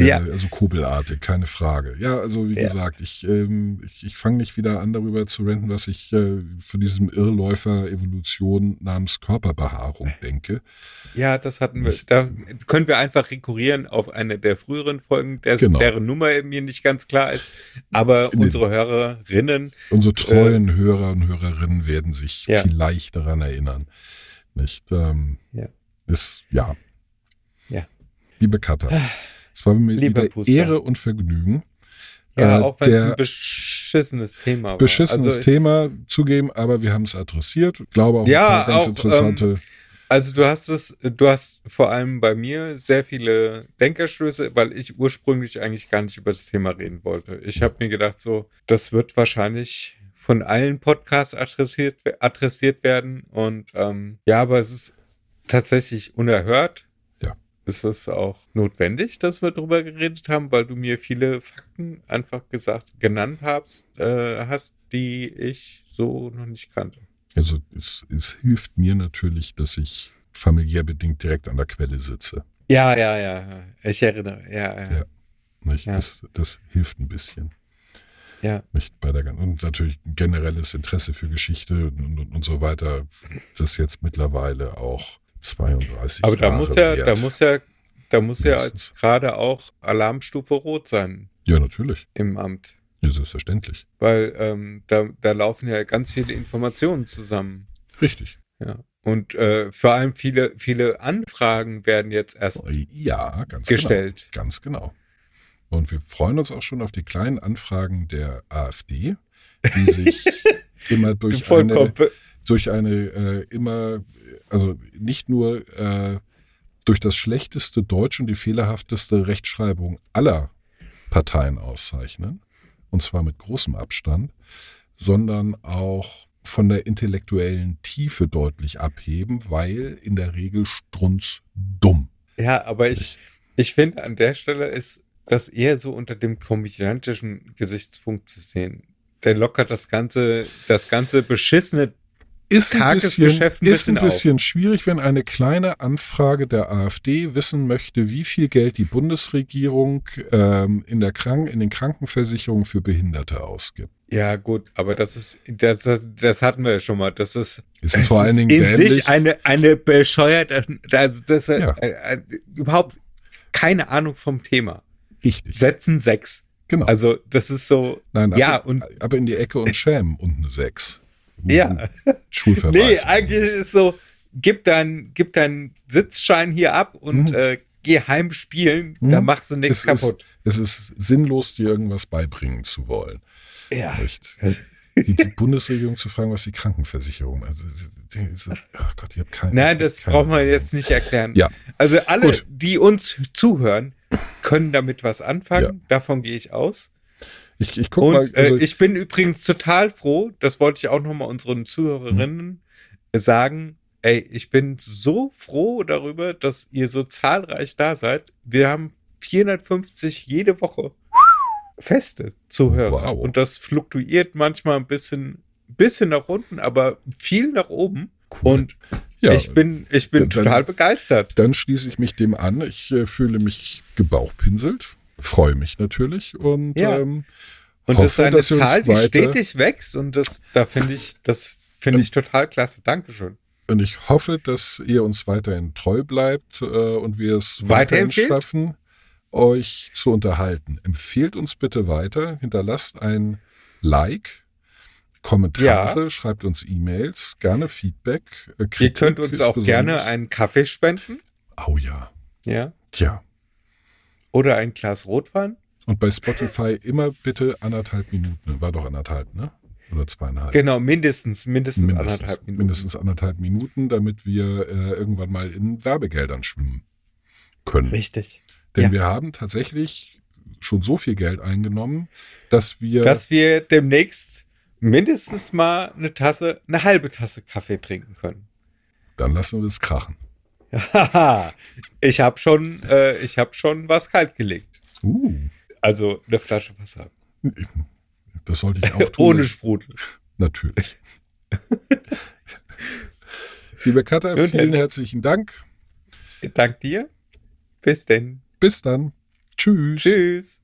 Äh, Ja. Also kobelartig, keine Frage. Ja, also wie Ja. gesagt, ich, ähm, ich, ich fange nicht wieder an, darüber zu renten, was ich äh, von diesem Irrläufer Evolution namens Körperbehaarung denke. Ja, das hatten wir. Da können wir einfach rekurrieren auf eine der früheren Folgen, der, Genau. deren Nummer mir nicht ganz klar ist. Aber In unsere Hörerinnen, Unsere treuen Hörer und Hörerinnen werden sich Äh. Ja. vielleicht daran erinnern. Nicht? Ähm, Ja. Ist, ja. Ja. Liebe Katha, es war mir Lieber wieder Puster. Ehre und Vergnügen. ja, Äh, auch wenn es ein beschissenes Thema war. beschissenes also, Thema zugeben, aber wir haben es adressiert. Ich glaube auch Ja, ein paar ganz auch, interessante. Also du hast es, du hast vor allem bei mir sehr viele Denkerstöße, weil ich ursprünglich eigentlich gar nicht über das Thema reden wollte. Ich habe mir gedacht, so, das wird wahrscheinlich von allen Podcasts adressiert, adressiert werden. Und ähm, ja, aber es ist tatsächlich unerhört. Ja. Es ist auch notwendig, dass wir darüber geredet haben, weil du mir viele Fakten einfach gesagt, genannt hast, äh, hast, die ich so noch nicht kannte. Also es, es hilft mir natürlich, dass ich familiär bedingt direkt an der Quelle sitze. Ja, ja, ja. Ich erinnere. Ja, ja. Ja. Nicht? Ja. Das, das hilft ein bisschen. ja. Nicht bei der und natürlich ein generelles Interesse für Geschichte und, und, und so weiter. Das jetzt mittlerweile auch 32 Aber da Jahre muss ja, wert. da muss ja, da muss ja Mindestens. als gerade auch Alarmstufe rot sein ja, natürlich. im Amt. Ja, selbstverständlich. Weil ähm, da, da laufen ja ganz viele Informationen zusammen. Richtig. Ja. Und äh, vor allem viele, viele Anfragen werden jetzt erst Ja, ganz gestellt. genau. Ganz genau. Und wir freuen uns auch schon auf die kleinen Anfragen der AfD, die sich immer durch eine. Durch eine äh, immer, also nicht nur äh, durch das schlechteste Deutsch und die fehlerhafteste Rechtschreibung aller Parteien auszeichnen, und zwar mit großem Abstand, sondern auch von der intellektuellen Tiefe deutlich abheben, weil in der Regel strunzdumm. Ja, aber ich, ich finde, an der Stelle ist das eher so unter dem komödiantischen Gesichtspunkt zu sehen. Der lockert das ganze, das ganze beschissene Ist ein bisschen, ist ein bisschen schwierig, wenn eine kleine Anfrage der AfD wissen möchte, wie viel Geld die Bundesregierung ähm, in, der Krank in den Krankenversicherungen für Behinderte ausgibt. Ja, gut, aber das ist, das, das hatten wir ja schon mal. Das ist, Es ist vor allen Dingen in dämlich. sich eine, eine bescheuerte, also das Ja. äh, äh, überhaupt keine Ahnung vom Thema. richtig. Setzen sechs. Genau. Also, das ist so, Nein, ja, und aber in die Ecke und schämen und eine 6. ja. Schulverweis. Nee, eigentlich ist so, gib deinen gib deinen Sitzschein hier ab und Mhm. äh, geh heim spielen, Hm? da machst du nichts es, ist, kaputt. es ist sinnlos, dir irgendwas beibringen zu wollen. Ja. Echt. Die, die Bundesregierung zu fragen, was die Krankenversicherung. Also, ach Gott, ich habe keine. Nein, das keine braucht man jetzt nicht erklären. Ja. Also alle, Gut. die uns zuhören, können damit was anfangen. Ja. Davon gehe ich aus. Ich, ich guck Und mal. Also, äh, ich bin übrigens total froh, das wollte ich auch nochmal unseren Zuhörerinnen sagen. Ey, ich bin so froh darüber, dass ihr so zahlreich da seid. Wir haben 450 jede Woche feste Zuhörer. Wow. Und das fluktuiert manchmal ein bisschen, bisschen nach unten, aber viel nach oben. cool. Und ja, ich bin, ich bin Dann- total begeistert. dann schließe ich mich dem an. Ich äh, fühle mich gebauchpinselt, freue mich natürlich und Ja. ähm, Und hoffe, das ist eine dass Zahl, die stetig wächst und das, da finde ich, das finde ich total klasse. Dankeschön. Und ich hoffe, dass ihr uns weiterhin treu bleibt äh, und wir es weiterhin schaffen, euch zu unterhalten. Empfehlt uns bitte weiter, hinterlasst ein Like, Kommentare, schreibt uns E-Mails, gerne Feedback. Äh, Ihr Kritik könnt uns auch gerne einen Kaffee spenden. Oh ja. Ja. Tja. Oder ein Glas Rotwein. Und bei Spotify immer bitte anderthalb Minuten. War doch anderthalb, ne? Oder zweieinhalb. Genau, mindestens, mindestens, mindestens, anderthalb Minuten. mindestens anderthalb Minuten, damit wir äh, irgendwann mal in Werbegeldern schwimmen können. Richtig. Denn Ja. wir haben tatsächlich schon so viel Geld eingenommen, dass wir Dass wir demnächst mindestens mal eine Tasse, eine halbe Tasse Kaffee trinken können. dann lassen wir es krachen. Haha, ich habe schon, äh, ich habe schon was kalt gelegt. Uh, Also eine Flasche Wasser. das sollte ich auch tun. Ohne Sprudel. Natürlich. Liebe Katha, vielen herzlichen Dank. Dank dir. Bis denn. Bis dann. Tschüss. Tschüss.